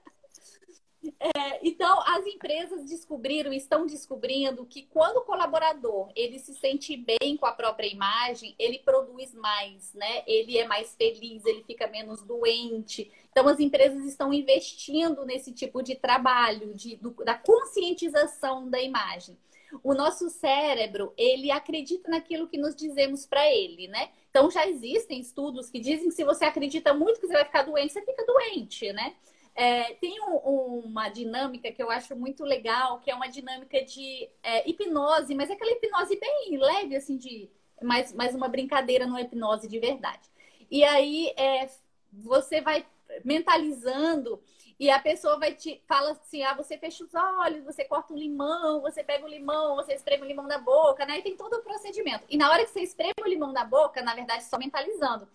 É, então, as empresas descobriram, estão descobrindo que quando o colaborador ele se sente bem com a própria imagem, ele produz mais, né? Ele é mais feliz, ele fica menos doente. Então, as empresas estão investindo nesse tipo de trabalho, de, do, da conscientização da imagem. O nosso cérebro, ele acredita naquilo que nos dizemos para ele, né? Então, já existem estudos que dizem que se você acredita muito que você vai ficar doente, você fica doente, né? É, tem um, uma dinâmica que eu acho muito legal, que é uma dinâmica de é, hipnose, mas é aquela hipnose bem leve, assim, de mais, mais uma brincadeira, não é hipnose de verdade. E aí é, você vai mentalizando e a pessoa vai te fala assim: ah, você fecha os olhos, você corta um limão, você pega o limão, você espreme o limão na boca, né? E tem todo o procedimento. E na hora que você espreme o limão na boca, na verdade, só mentalizando,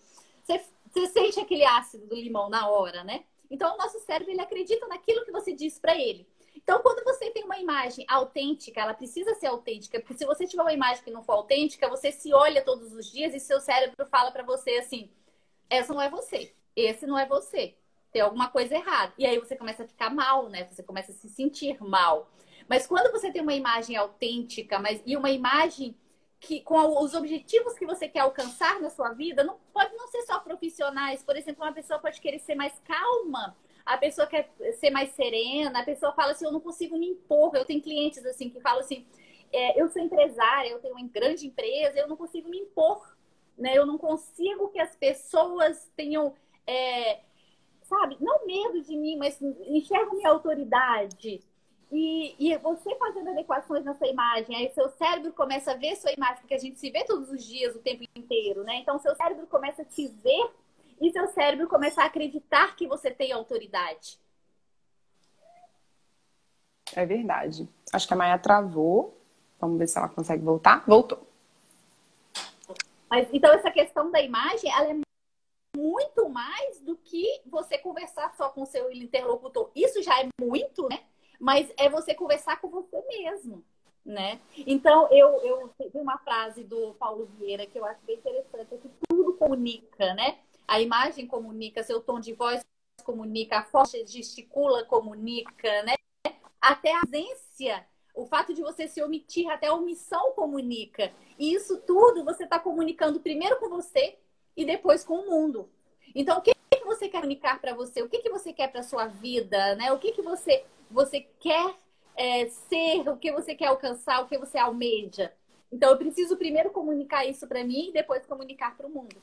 você, você sente aquele ácido do limão na hora, né? Então, o nosso cérebro ele acredita naquilo que você diz para ele. Então, quando você tem uma imagem autêntica, ela precisa ser autêntica, porque se você tiver uma imagem que não for autêntica, você se olha todos os dias e seu cérebro fala para você assim: essa não é você, esse não é você, tem alguma coisa errada. E aí você começa a ficar mal, né? Você começa a se sentir mal. Mas quando você tem uma imagem autêntica, mas e uma imagem que com os objetivos que você quer alcançar na sua vida, não pode não ser só profissionais. Por exemplo, uma pessoa pode querer ser mais calma, a pessoa quer ser mais serena, a pessoa fala assim, eu não consigo me impor. Eu tenho clientes assim que falam assim, é, eu sou empresária, eu tenho uma grande empresa, eu não consigo me impor, né? Eu não consigo que as pessoas tenham, é, sabe, não medo de mim, mas enxergam minha autoridade. E, e você fazendo adequações na sua imagem, aí seu cérebro começa a ver sua imagem, porque a gente se vê todos os dias, o tempo inteiro, né? Então, seu cérebro começa a te ver e seu cérebro começa a acreditar que você tem autoridade. É verdade. Acho que a Maia travou. Vamos ver se ela consegue voltar. Voltou. Mas, então, essa questão da imagem, ela é muito mais do que você conversar só com o seu interlocutor. Isso já é muito, né? Mas é você conversar com você mesmo, né? Então, eu, eu vi uma frase do Paulo Vieira que eu acho bem interessante, é que tudo comunica, né? A imagem comunica, seu tom de voz comunica, a força gesticula comunica, né? Até a ausência, o fato de você se omitir, até a omissão comunica. E isso tudo você está comunicando primeiro com você e depois com o mundo. Então, o que, que você quer comunicar para você? O que, que você quer para sua vida? Né? O que, que você você quer é, ser, o que você quer alcançar, o que você almeja. Então, eu preciso primeiro comunicar isso para mim e depois comunicar para o mundo.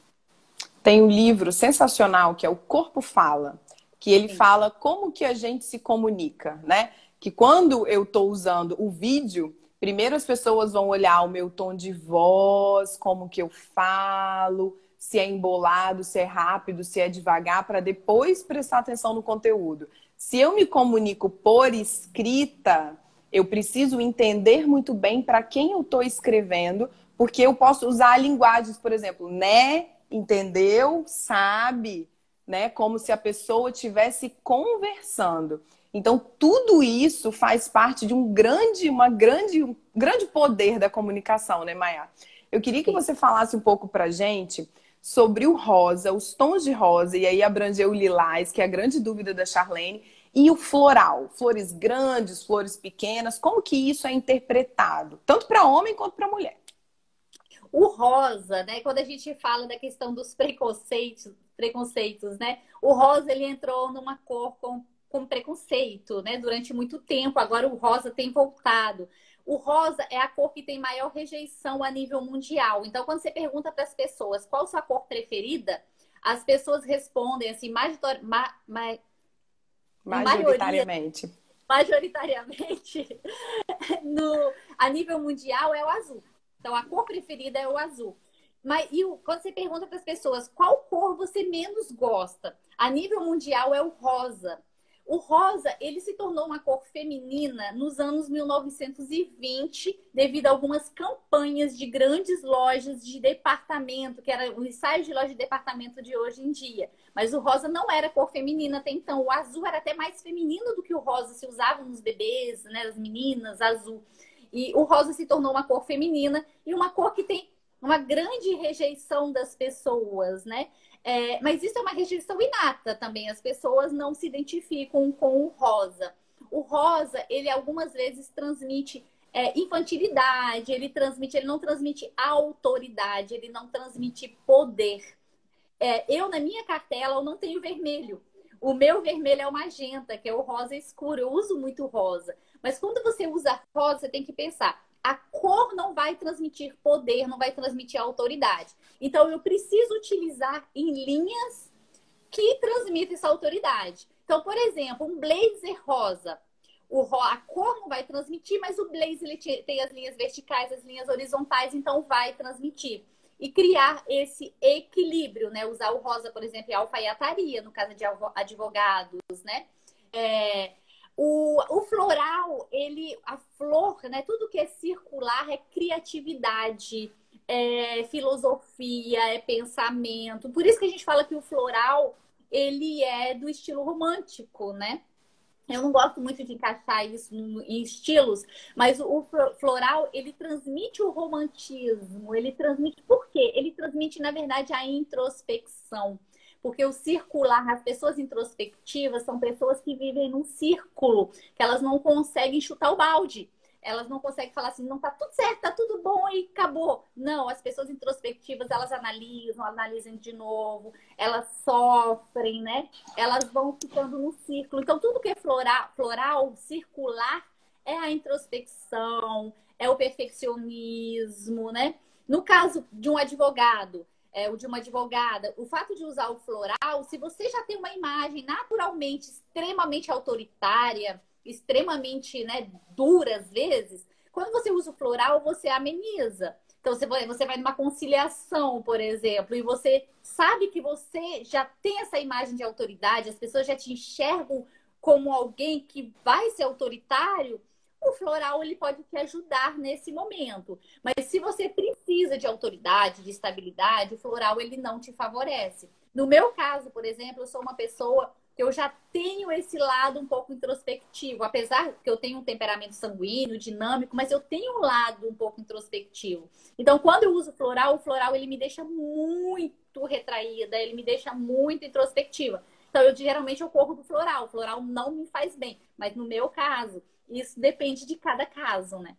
Tem um livro sensacional que é O Corpo Fala, que ele Sim. fala como que a gente se comunica, né? Que quando eu estou usando o vídeo, primeiro as pessoas vão olhar o meu tom de voz, como que eu falo, se é embolado, se é rápido, se é devagar, para depois prestar atenção no conteúdo. Se eu me comunico por escrita, eu preciso entender muito bem para quem eu estou escrevendo, porque eu posso usar linguagens, por exemplo, né, entendeu, sabe, né? Como se a pessoa estivesse conversando. Então, tudo isso faz parte de um grande, uma grande, um grande poder da comunicação, né, Maia? Eu queria que você falasse um pouco pra gente sobre o rosa, os tons de rosa, e aí abrangeu o lilás, que é a grande dúvida da Charlene, e o floral, flores grandes, flores pequenas, como que isso é interpretado, tanto para homem quanto para mulher? O rosa, né? Quando a gente fala da questão dos preconceitos, preconceitos, né? O rosa ele entrou numa cor com com preconceito, né? Durante muito tempo. Agora o rosa tem voltado. O rosa é a cor que tem maior rejeição a nível mundial. Então, quando você pergunta para as pessoas qual sua cor preferida, as pessoas respondem assim, majoritor... ma... Ma... majoritariamente. majoritariamente, <laughs> no... a nível mundial é o azul. Então, a cor preferida é o azul. Mas e o... quando você pergunta para as pessoas qual cor você menos gosta, a nível mundial é o rosa. O rosa, ele se tornou uma cor feminina nos anos 1920, devido a algumas campanhas de grandes lojas de departamento, que era o ensaio de loja de departamento de hoje em dia. Mas o rosa não era cor feminina até então. O azul era até mais feminino do que o rosa se usava nos bebês, né, as meninas, azul. E o rosa se tornou uma cor feminina e uma cor que tem uma grande rejeição das pessoas, né? É, mas isso é uma rejeição inata também. As pessoas não se identificam com o rosa. O rosa, ele algumas vezes transmite é, infantilidade, ele transmite, ele não transmite autoridade, ele não transmite poder. É, eu, na minha cartela, eu não tenho vermelho. O meu vermelho é o magenta, que é o rosa escuro. Eu uso muito rosa. Mas quando você usa rosa, você tem que pensar: cor não vai transmitir poder, não vai transmitir autoridade. Então, eu preciso utilizar em linhas que transmitem essa autoridade. Então, por exemplo, um blazer rosa. O, a cor não vai transmitir, mas o blazer ele tem as linhas verticais, as linhas horizontais, então vai transmitir. E criar esse equilíbrio, né? Usar o rosa, por exemplo, em alfaiataria, no caso de advogados, né? É, o, o floral, ele, a flor, né? Tudo que é circular é criatividade, é filosofia, é pensamento. Por isso que a gente fala que o floral ele é do estilo romântico, né? Eu não gosto muito de encaixar isso em estilos, mas o floral ele transmite o romantismo, ele transmite por quê? Ele transmite, na verdade, a introspecção. Porque o circular, as pessoas introspectivas são pessoas que vivem num círculo, que elas não conseguem chutar o balde. Elas não conseguem falar assim, não tá tudo certo, tá tudo bom e acabou. Não, as pessoas introspectivas, elas analisam, analisam de novo, elas sofrem, né? Elas vão ficando no círculo. Então, tudo que é floral, floral circular, é a introspecção, é o perfeccionismo, né? No caso de um advogado, é, o de uma advogada, o fato de usar o floral, se você já tem uma imagem naturalmente extremamente autoritária, extremamente né, dura às vezes, quando você usa o floral, você ameniza. Então, você vai, você vai numa conciliação, por exemplo, e você sabe que você já tem essa imagem de autoridade, as pessoas já te enxergam como alguém que vai ser autoritário, o floral ele pode te ajudar nesse momento. Mas se você precisa de autoridade, de estabilidade, o floral ele não te favorece. No meu caso, por exemplo, eu sou uma pessoa que eu já tenho esse lado um pouco introspectivo, apesar que eu tenho um temperamento sanguíneo, dinâmico, mas eu tenho um lado um pouco introspectivo. Então, quando eu uso floral, o floral ele me deixa muito retraída, ele me deixa muito introspectiva. Então, eu geralmente eu corro do floral. O floral não me faz bem, mas no meu caso, isso depende de cada caso, né?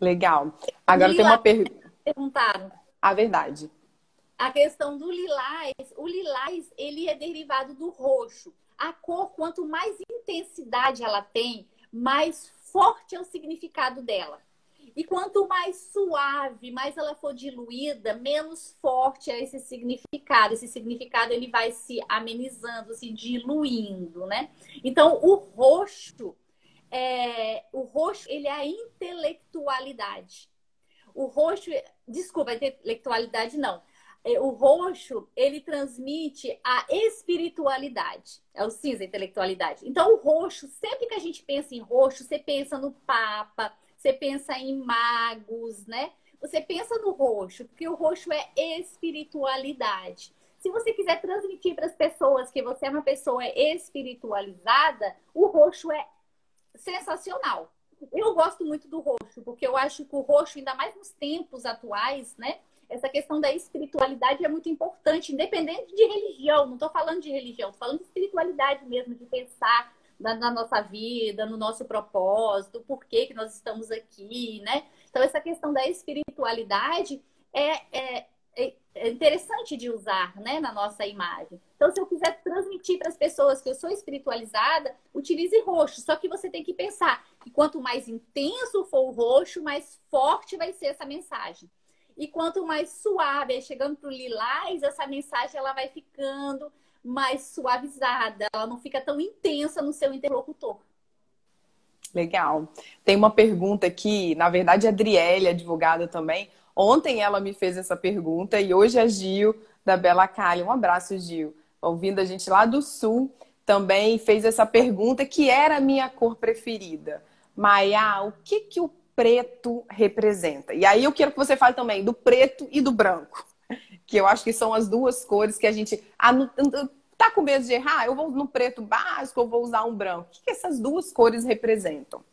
Legal. Agora tem uma pergunta. Perguntaram. A verdade. A questão do lilás, o lilás, ele é derivado do roxo. A cor, quanto mais intensidade ela tem, mais forte é o significado dela. E quanto mais suave, mais ela for diluída, menos forte é esse significado. Esse significado ele vai se amenizando, se diluindo, né? Então, o roxo é, o roxo ele é a intelectualidade. O roxo, desculpa, a intelectualidade não. É, o roxo ele transmite a espiritualidade. É o cinza, a intelectualidade. Então, o roxo, sempre que a gente pensa em roxo, você pensa no Papa, você pensa em magos, né? você pensa no roxo, porque o roxo é espiritualidade. Se você quiser transmitir para as pessoas que você é uma pessoa espiritualizada, o roxo é sensacional. Eu gosto muito do roxo, porque eu acho que o roxo, ainda mais nos tempos atuais, né? Essa questão da espiritualidade é muito importante, independente de religião. Não estou falando de religião, estou falando de espiritualidade mesmo, de pensar na, na, nossa vida, no nosso propósito, por que, que nós estamos aqui, né? Então, essa questão da espiritualidade é, é, é, é interessante de usar né, na nossa imagem. Então, se eu quiser transmitir para as pessoas que eu sou espiritualizada, utilize roxo. Só que você tem que pensar que quanto mais intenso for o roxo, mais forte vai ser essa mensagem. E quanto mais suave, chegando para o lilás, essa mensagem ela vai ficando mais suavizada, ela não fica tão intensa no seu interlocutor. Legal. Tem uma pergunta aqui, na verdade, a Adriele, advogada também. Ontem ela me fez essa pergunta e hoje a Gil, da Bela Cali. Um abraço, Gil. Ouvindo a gente lá do Sul, também fez essa pergunta que era a minha cor preferida. Maia, o que, que o preto representa? E aí eu quero que você fale também do preto e do branco que eu acho que são as duas cores que a gente. Ah, tá com medo de errar? Eu vou no preto básico ou vou usar um branco? O que, que essas duas cores representam?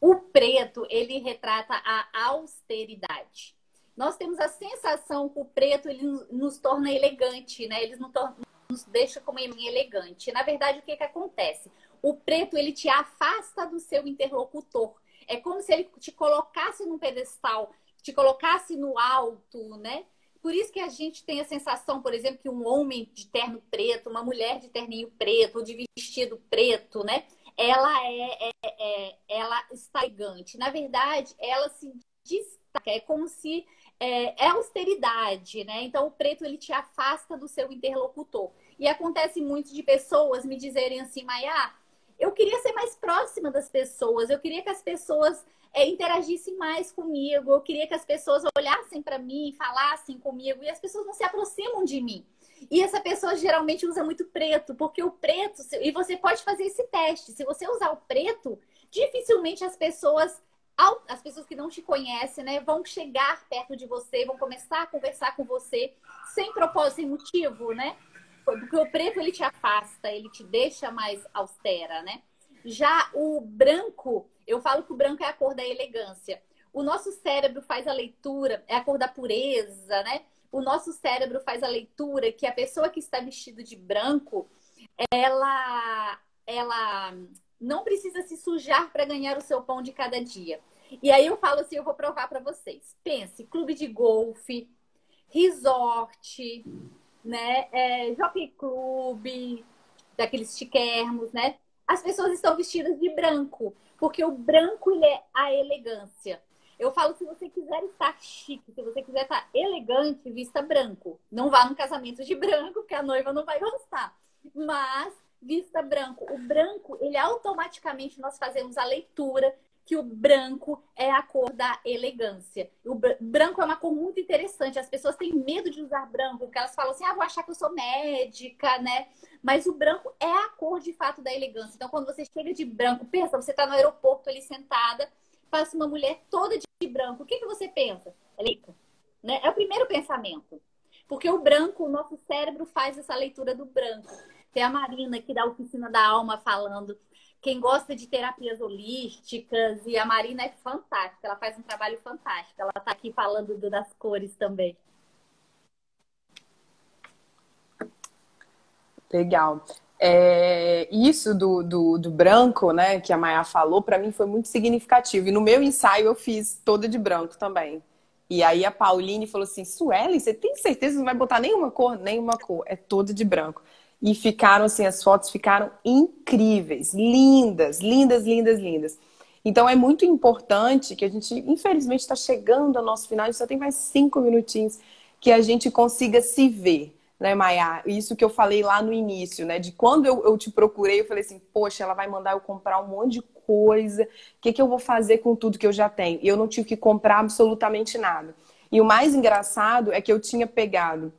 O preto, ele retrata a austeridade. Nós temos a sensação que o preto ele nos torna elegante, né? Ele nos, deixa como elegante. Na verdade, o que, que acontece? O preto ele te afasta do seu interlocutor. É como se ele te colocasse num pedestal, te colocasse no alto, né? Por isso que a gente tem a sensação, por exemplo, que um homem de terno preto, uma mulher de terninho preto, ou de vestido preto, né? Ela é, é, é ela está elegante. Na verdade, ela se destaca. É como se é, é, austeridade, né? Então o preto ele te afasta do seu interlocutor. E acontece muito de pessoas me dizerem assim, Maia, eu queria ser mais próxima das pessoas, eu queria que as pessoas é, interagissem mais comigo, eu queria que as pessoas olhassem para mim, falassem comigo, e as pessoas não se aproximam de mim. E essa pessoa geralmente usa muito preto, porque o preto, e você pode fazer esse teste, se você usar o preto, dificilmente as pessoas as pessoas que não te conhecem, né, vão chegar perto de você, vão começar a conversar com você sem propósito, sem motivo, né? Porque o preto ele te afasta, ele te deixa mais austera, né? Já o branco, eu falo que o branco é a cor da elegância. O nosso cérebro faz a leitura, é a cor da pureza, né? O nosso cérebro faz a leitura que a pessoa que está vestida de branco, ela, ela não precisa se sujar para ganhar o seu pão de cada dia. E aí eu falo assim, eu vou provar para vocês. Pense, clube de golfe, resort, né, é, jockey club, daqueles chiquermos, né? as pessoas estão vestidas de branco, porque o branco ele é a elegância. Eu falo, se você quiser estar chique, se você quiser estar elegante, vista branco. Não vá no casamento de branco, que a noiva não vai gostar. Mas vista branco. O branco, ele automaticamente nós fazemos a leitura que o branco é a cor da elegância. O branco é uma cor muito interessante. As pessoas têm medo de usar branco, porque elas falam assim: ah, vou achar que eu sou médica, né? Mas o branco é a cor de fato da elegância. Então, quando você chega de branco, pensa, você está no aeroporto ali sentada, passa uma mulher toda de branco. O que, que você pensa? É rica. Né? É o primeiro pensamento. Porque o branco, o nosso cérebro faz essa leitura do branco. Tem a Marina aqui da Oficina da Alma falando quem gosta de terapias holísticas, e a Marina é fantástica, ela faz um trabalho fantástico. Ela está aqui falando das cores também. Legal. É, isso do, do, do, branco, né, que a Maia falou, para mim foi muito significativo. E no meu ensaio eu fiz toda de branco também. E aí a Pauline falou assim: Sueli, você tem certeza que não vai botar nenhuma cor? Nenhuma cor, é toda de branco. E ficaram assim, as fotos ficaram incríveis, lindas, lindas, lindas, lindas. Então é muito importante que a gente, infelizmente, está chegando ao nosso final, a gente só tem mais cinco minutinhos, que a gente consiga se ver né, Maia? Isso que eu falei lá no início, né? De quando eu, eu te procurei, eu falei assim, poxa, ela vai mandar eu comprar um monte de coisa, o que, que eu vou fazer com tudo que eu já tenho? E eu não tive que comprar absolutamente nada. E o mais engraçado é que eu tinha pegado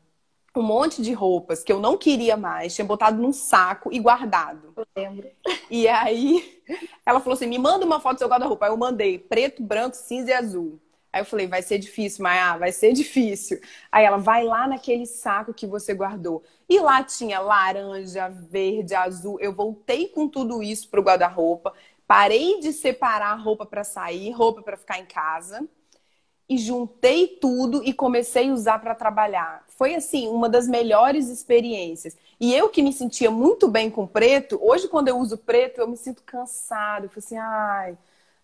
um monte de roupas que eu não queria mais, tinha botado num saco e guardado. Eu lembro. E aí ela falou assim: me manda uma foto do seu guarda-roupa. Aí eu mandei preto, branco, cinza e azul. Aí eu falei, vai ser difícil, Maia, vai ser difícil. Aí ela, vai lá naquele saco que você guardou. E lá tinha laranja, verde, azul. Eu voltei com tudo isso pro guarda-roupa. Parei de separar roupa para sair, roupa para ficar em casa. E juntei tudo e comecei a usar para trabalhar. Foi assim, uma das melhores experiências. E eu que me sentia muito bem com preto, hoje quando eu uso preto, eu me sinto cansado. Eu falei assim, ai,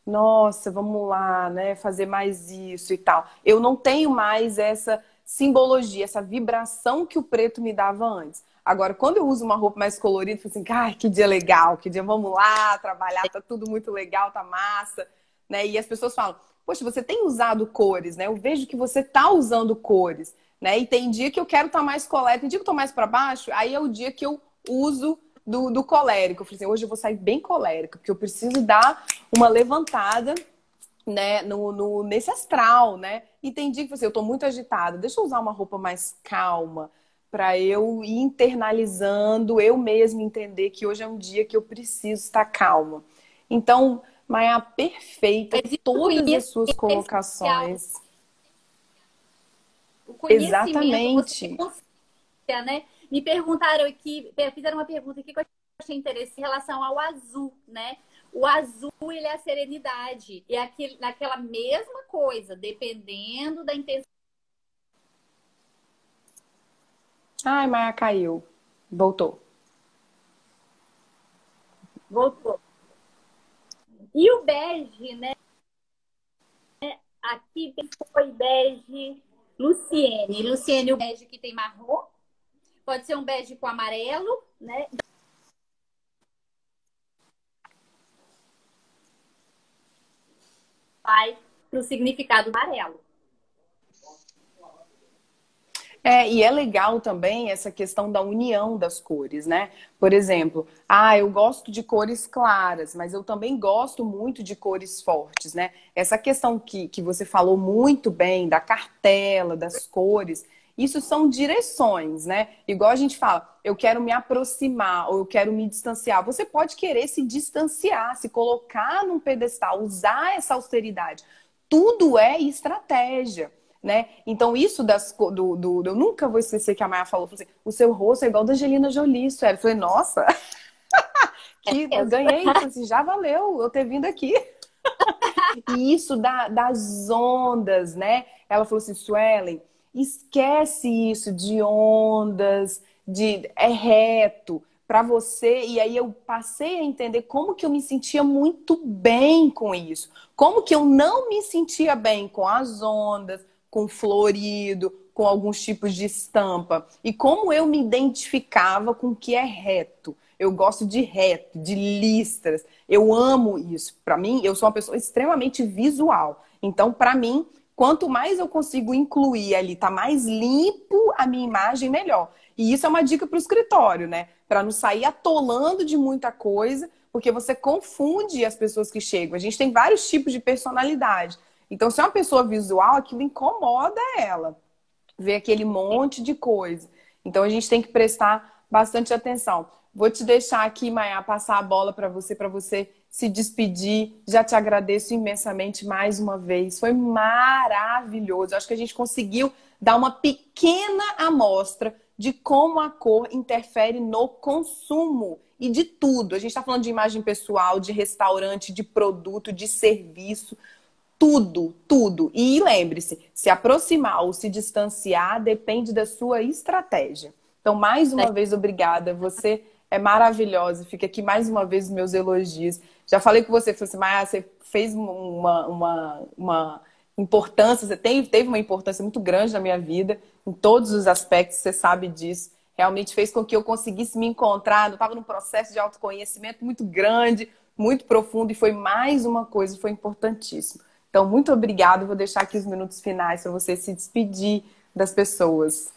nossa, vamos lá, né, fazer mais isso e tal. Eu não tenho mais essa simbologia, essa vibração que o preto me dava antes. Agora, quando eu uso uma roupa mais colorida, eu assim, ai, que dia legal, que dia vamos lá trabalhar, tá tudo muito legal, tá massa, né? E as pessoas falam, poxa, você tem usado cores, né? Eu vejo que você tá usando cores, né? E tem dia que eu quero estar tá mais coleta, tem dia que eu tô mais para baixo, aí é o dia que eu uso do, do colérico. Eu falei assim, hoje eu vou sair bem colérica, porque eu preciso dar uma levantada né, no, no, nesse astral, né? Entendi que você, eu tô muito agitada, deixa eu usar uma roupa mais calma para eu ir internalizando, eu mesma entender que hoje é um dia que eu preciso estar calma. Então, Maia, perfeita todas as suas colocações. O Exatamente. Você, né? Me perguntaram aqui, fizeram uma pergunta aqui que eu achei interessante em relação ao azul, né? O azul, ele é a serenidade. E é aquele, naquela mesma coisa, dependendo da intenção. Ai, Maia caiu. Voltou. Voltou. E o bege, né? Aqui foi bege Luciene. Luciene, o bege que tem marrom. Pode ser um bege com amarelo, né? Vai para o significado amarelo. É, e é legal também essa questão da união das cores, né? Por exemplo, ah, eu gosto de cores claras, mas eu também gosto muito de cores fortes, né? Essa questão que, que você falou muito bem da cartela, das cores, isso são direções, né? Igual a gente fala, eu quero me aproximar ou eu quero me distanciar. Você pode querer se distanciar, se colocar num pedestal, usar essa austeridade. Tudo é estratégia. Né? Então, isso das, do, do, Eu nunca vou esquecer que a Maia falou, falou assim, o seu rosto é igual da Angelina Jolie, sério. Eu falei, nossa, <laughs> que é ganhei isso, assim, já valeu eu ter vindo aqui. <laughs> e isso da, das ondas, né? Ela falou assim, Suelen, Esquece isso de ondas, de é reto para você. E aí eu passei a entender como que eu me sentia muito bem com isso. Como que eu não me sentia bem com as ondas, com florido, com alguns tipos de estampa. E como eu me identificava com o que é reto. Eu gosto de reto, de listras. Eu amo isso. Para mim, eu sou uma pessoa extremamente visual. Então, para mim, Quanto mais eu consigo incluir ali, tá mais limpo a minha imagem, melhor. E isso é uma dica para o escritório, né? Para não sair atolando de muita coisa, porque você confunde as pessoas que chegam. A gente tem vários tipos de personalidade. Então, se é uma pessoa visual, aquilo incomoda ela. Ver aquele monte de coisa. Então, a gente tem que prestar bastante atenção. Vou te deixar aqui, Maia, passar a bola para você, para você se despedir. Já te agradeço imensamente mais uma vez. Foi maravilhoso. Acho que a gente conseguiu dar uma pequena amostra de como a cor interfere no consumo e de tudo. A gente está falando de imagem pessoal, de restaurante, de produto, de serviço. Tudo, tudo. E lembre-se, se aproximar ou se distanciar depende da sua estratégia. Então, mais uma é. vez, obrigada. Você é maravilhosa. Fica aqui mais uma vez os meus elogios. Já falei com você, falei assim, mas você fez uma, uma, uma importância, você tem, teve uma importância muito grande na minha vida, em todos os aspectos, você sabe disso. Realmente fez com que eu conseguisse me encontrar. Eu estava num processo de autoconhecimento muito grande, muito profundo, e foi mais uma coisa, foi importantíssimo. Então, muito obrigada. Vou deixar aqui os minutos finais para você se despedir das pessoas.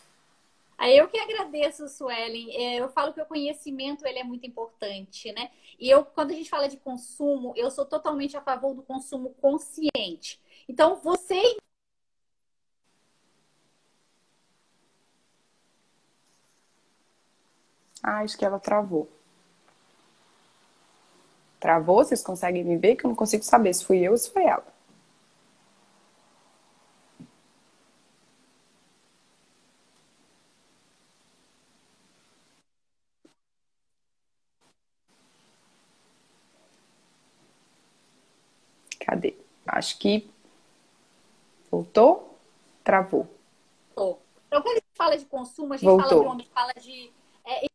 Aí eu que agradeço, Suelen. É, eu falo que o conhecimento ele é muito importante, né? E eu, quando a gente fala de consumo, eu sou totalmente a favor do consumo consciente. Então, você Ah, acho que ela travou. Travou? Vocês conseguem me ver? Que eu não consigo saber se fui eu ou se foi ela. Acho que voltou, travou. Então, quando a gente fala de consumo, a gente Voltou. fala de homem, fala de é,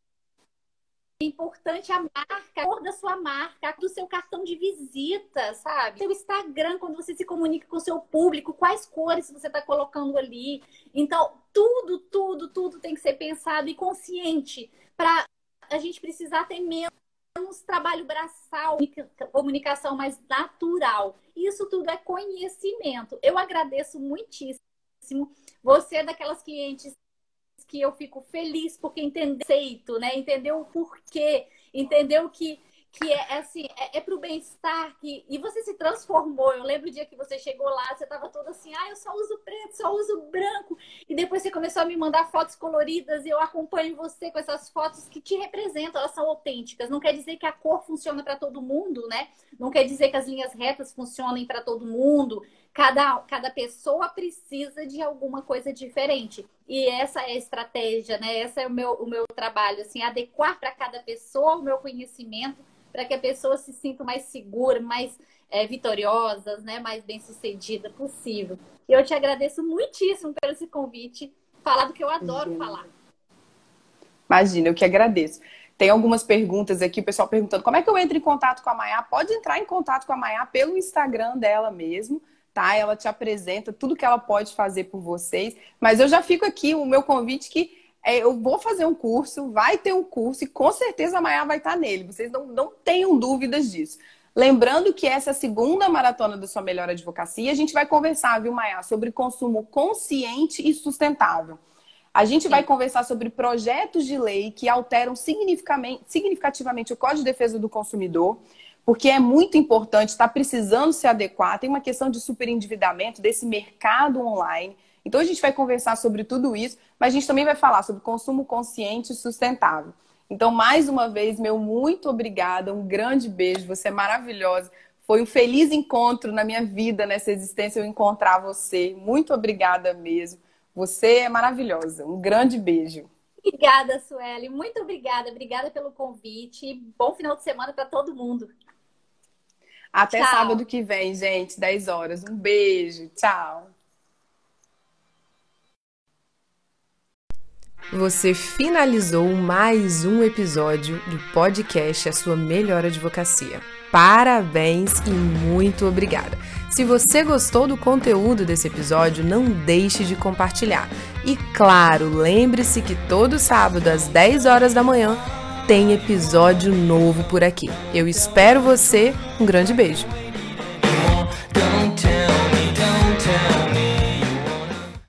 importante a marca, a cor da sua marca, do seu cartão de visita, sabe? Seu Instagram, quando você se comunica com o seu público, quais cores você está colocando ali. Então, tudo, tudo, tudo tem que ser pensado e consciente para a gente precisar ter menos trabalho braçal, comunicação mais natural. Isso tudo é conhecimento. Eu agradeço muitíssimo. Você é daquelas clientes que eu fico feliz porque entendeu, né? Entendeu o porquê, entendeu que que é, é assim, é, é pro bem-estar que e você se transformou. Eu lembro o dia que você chegou lá, você tava toda assim, ah, eu só uso preto, só uso branco. E depois você começou a me mandar fotos coloridas e eu acompanho você com essas fotos que te representam, elas são autênticas. Não quer dizer que a cor funciona para todo mundo, né? Não quer dizer que as linhas retas funcionem para todo mundo. Cada, cada pessoa precisa de alguma coisa diferente. E essa é a estratégia, né? Esse é o meu, o meu trabalho, assim, adequar para cada pessoa o meu conhecimento para que a pessoa se sinta mais segura, mais é, vitoriosas, né? mais bem-sucedida possível. E eu te agradeço muitíssimo pelo esse convite, falar do que eu adoro Imagina. falar. Imagina, eu que agradeço. Tem algumas perguntas aqui, o pessoal perguntando como é que eu entro em contato com a Maia? Pode entrar em contato com a Maia pelo Instagram dela mesmo, tá? Ela te apresenta tudo que ela pode fazer por vocês. Mas eu já fico aqui, o meu convite que é, eu vou fazer um curso, vai ter um curso e com certeza a Maia vai estar nele. Vocês não, não tenham dúvidas disso. Lembrando que essa é a segunda maratona da sua melhor advocacia. A gente vai conversar, viu, Maia, sobre consumo consciente e sustentável. A gente vai conversar sobre projetos de lei que alteram significativamente o Código de Defesa do Consumidor, porque é muito importante, está precisando se adequar. Tem uma questão de superendividamento desse mercado online. Então a gente vai conversar sobre tudo isso, mas a gente também vai falar sobre consumo consciente e sustentável. Então, mais uma vez, meu muito obrigada, um grande beijo, você é maravilhosa. Foi um feliz encontro na minha vida, nessa existência, eu encontrar você. Muito obrigada mesmo. Você é maravilhosa. Um grande beijo. Obrigada, Sueli. Muito obrigada. Obrigada pelo convite. Bom final de semana para todo mundo. Até Tchau. sábado que vem, gente, 10 horas. Um beijo. Tchau. Você finalizou mais um episódio do podcast A Sua Melhor Advocacia. Parabéns e muito obrigada. Se você gostou do conteúdo desse episódio, não deixe de compartilhar. E claro, lembre-se que todo sábado às 10 horas da manhã tem episódio novo por aqui. Eu espero você. Um grande beijo.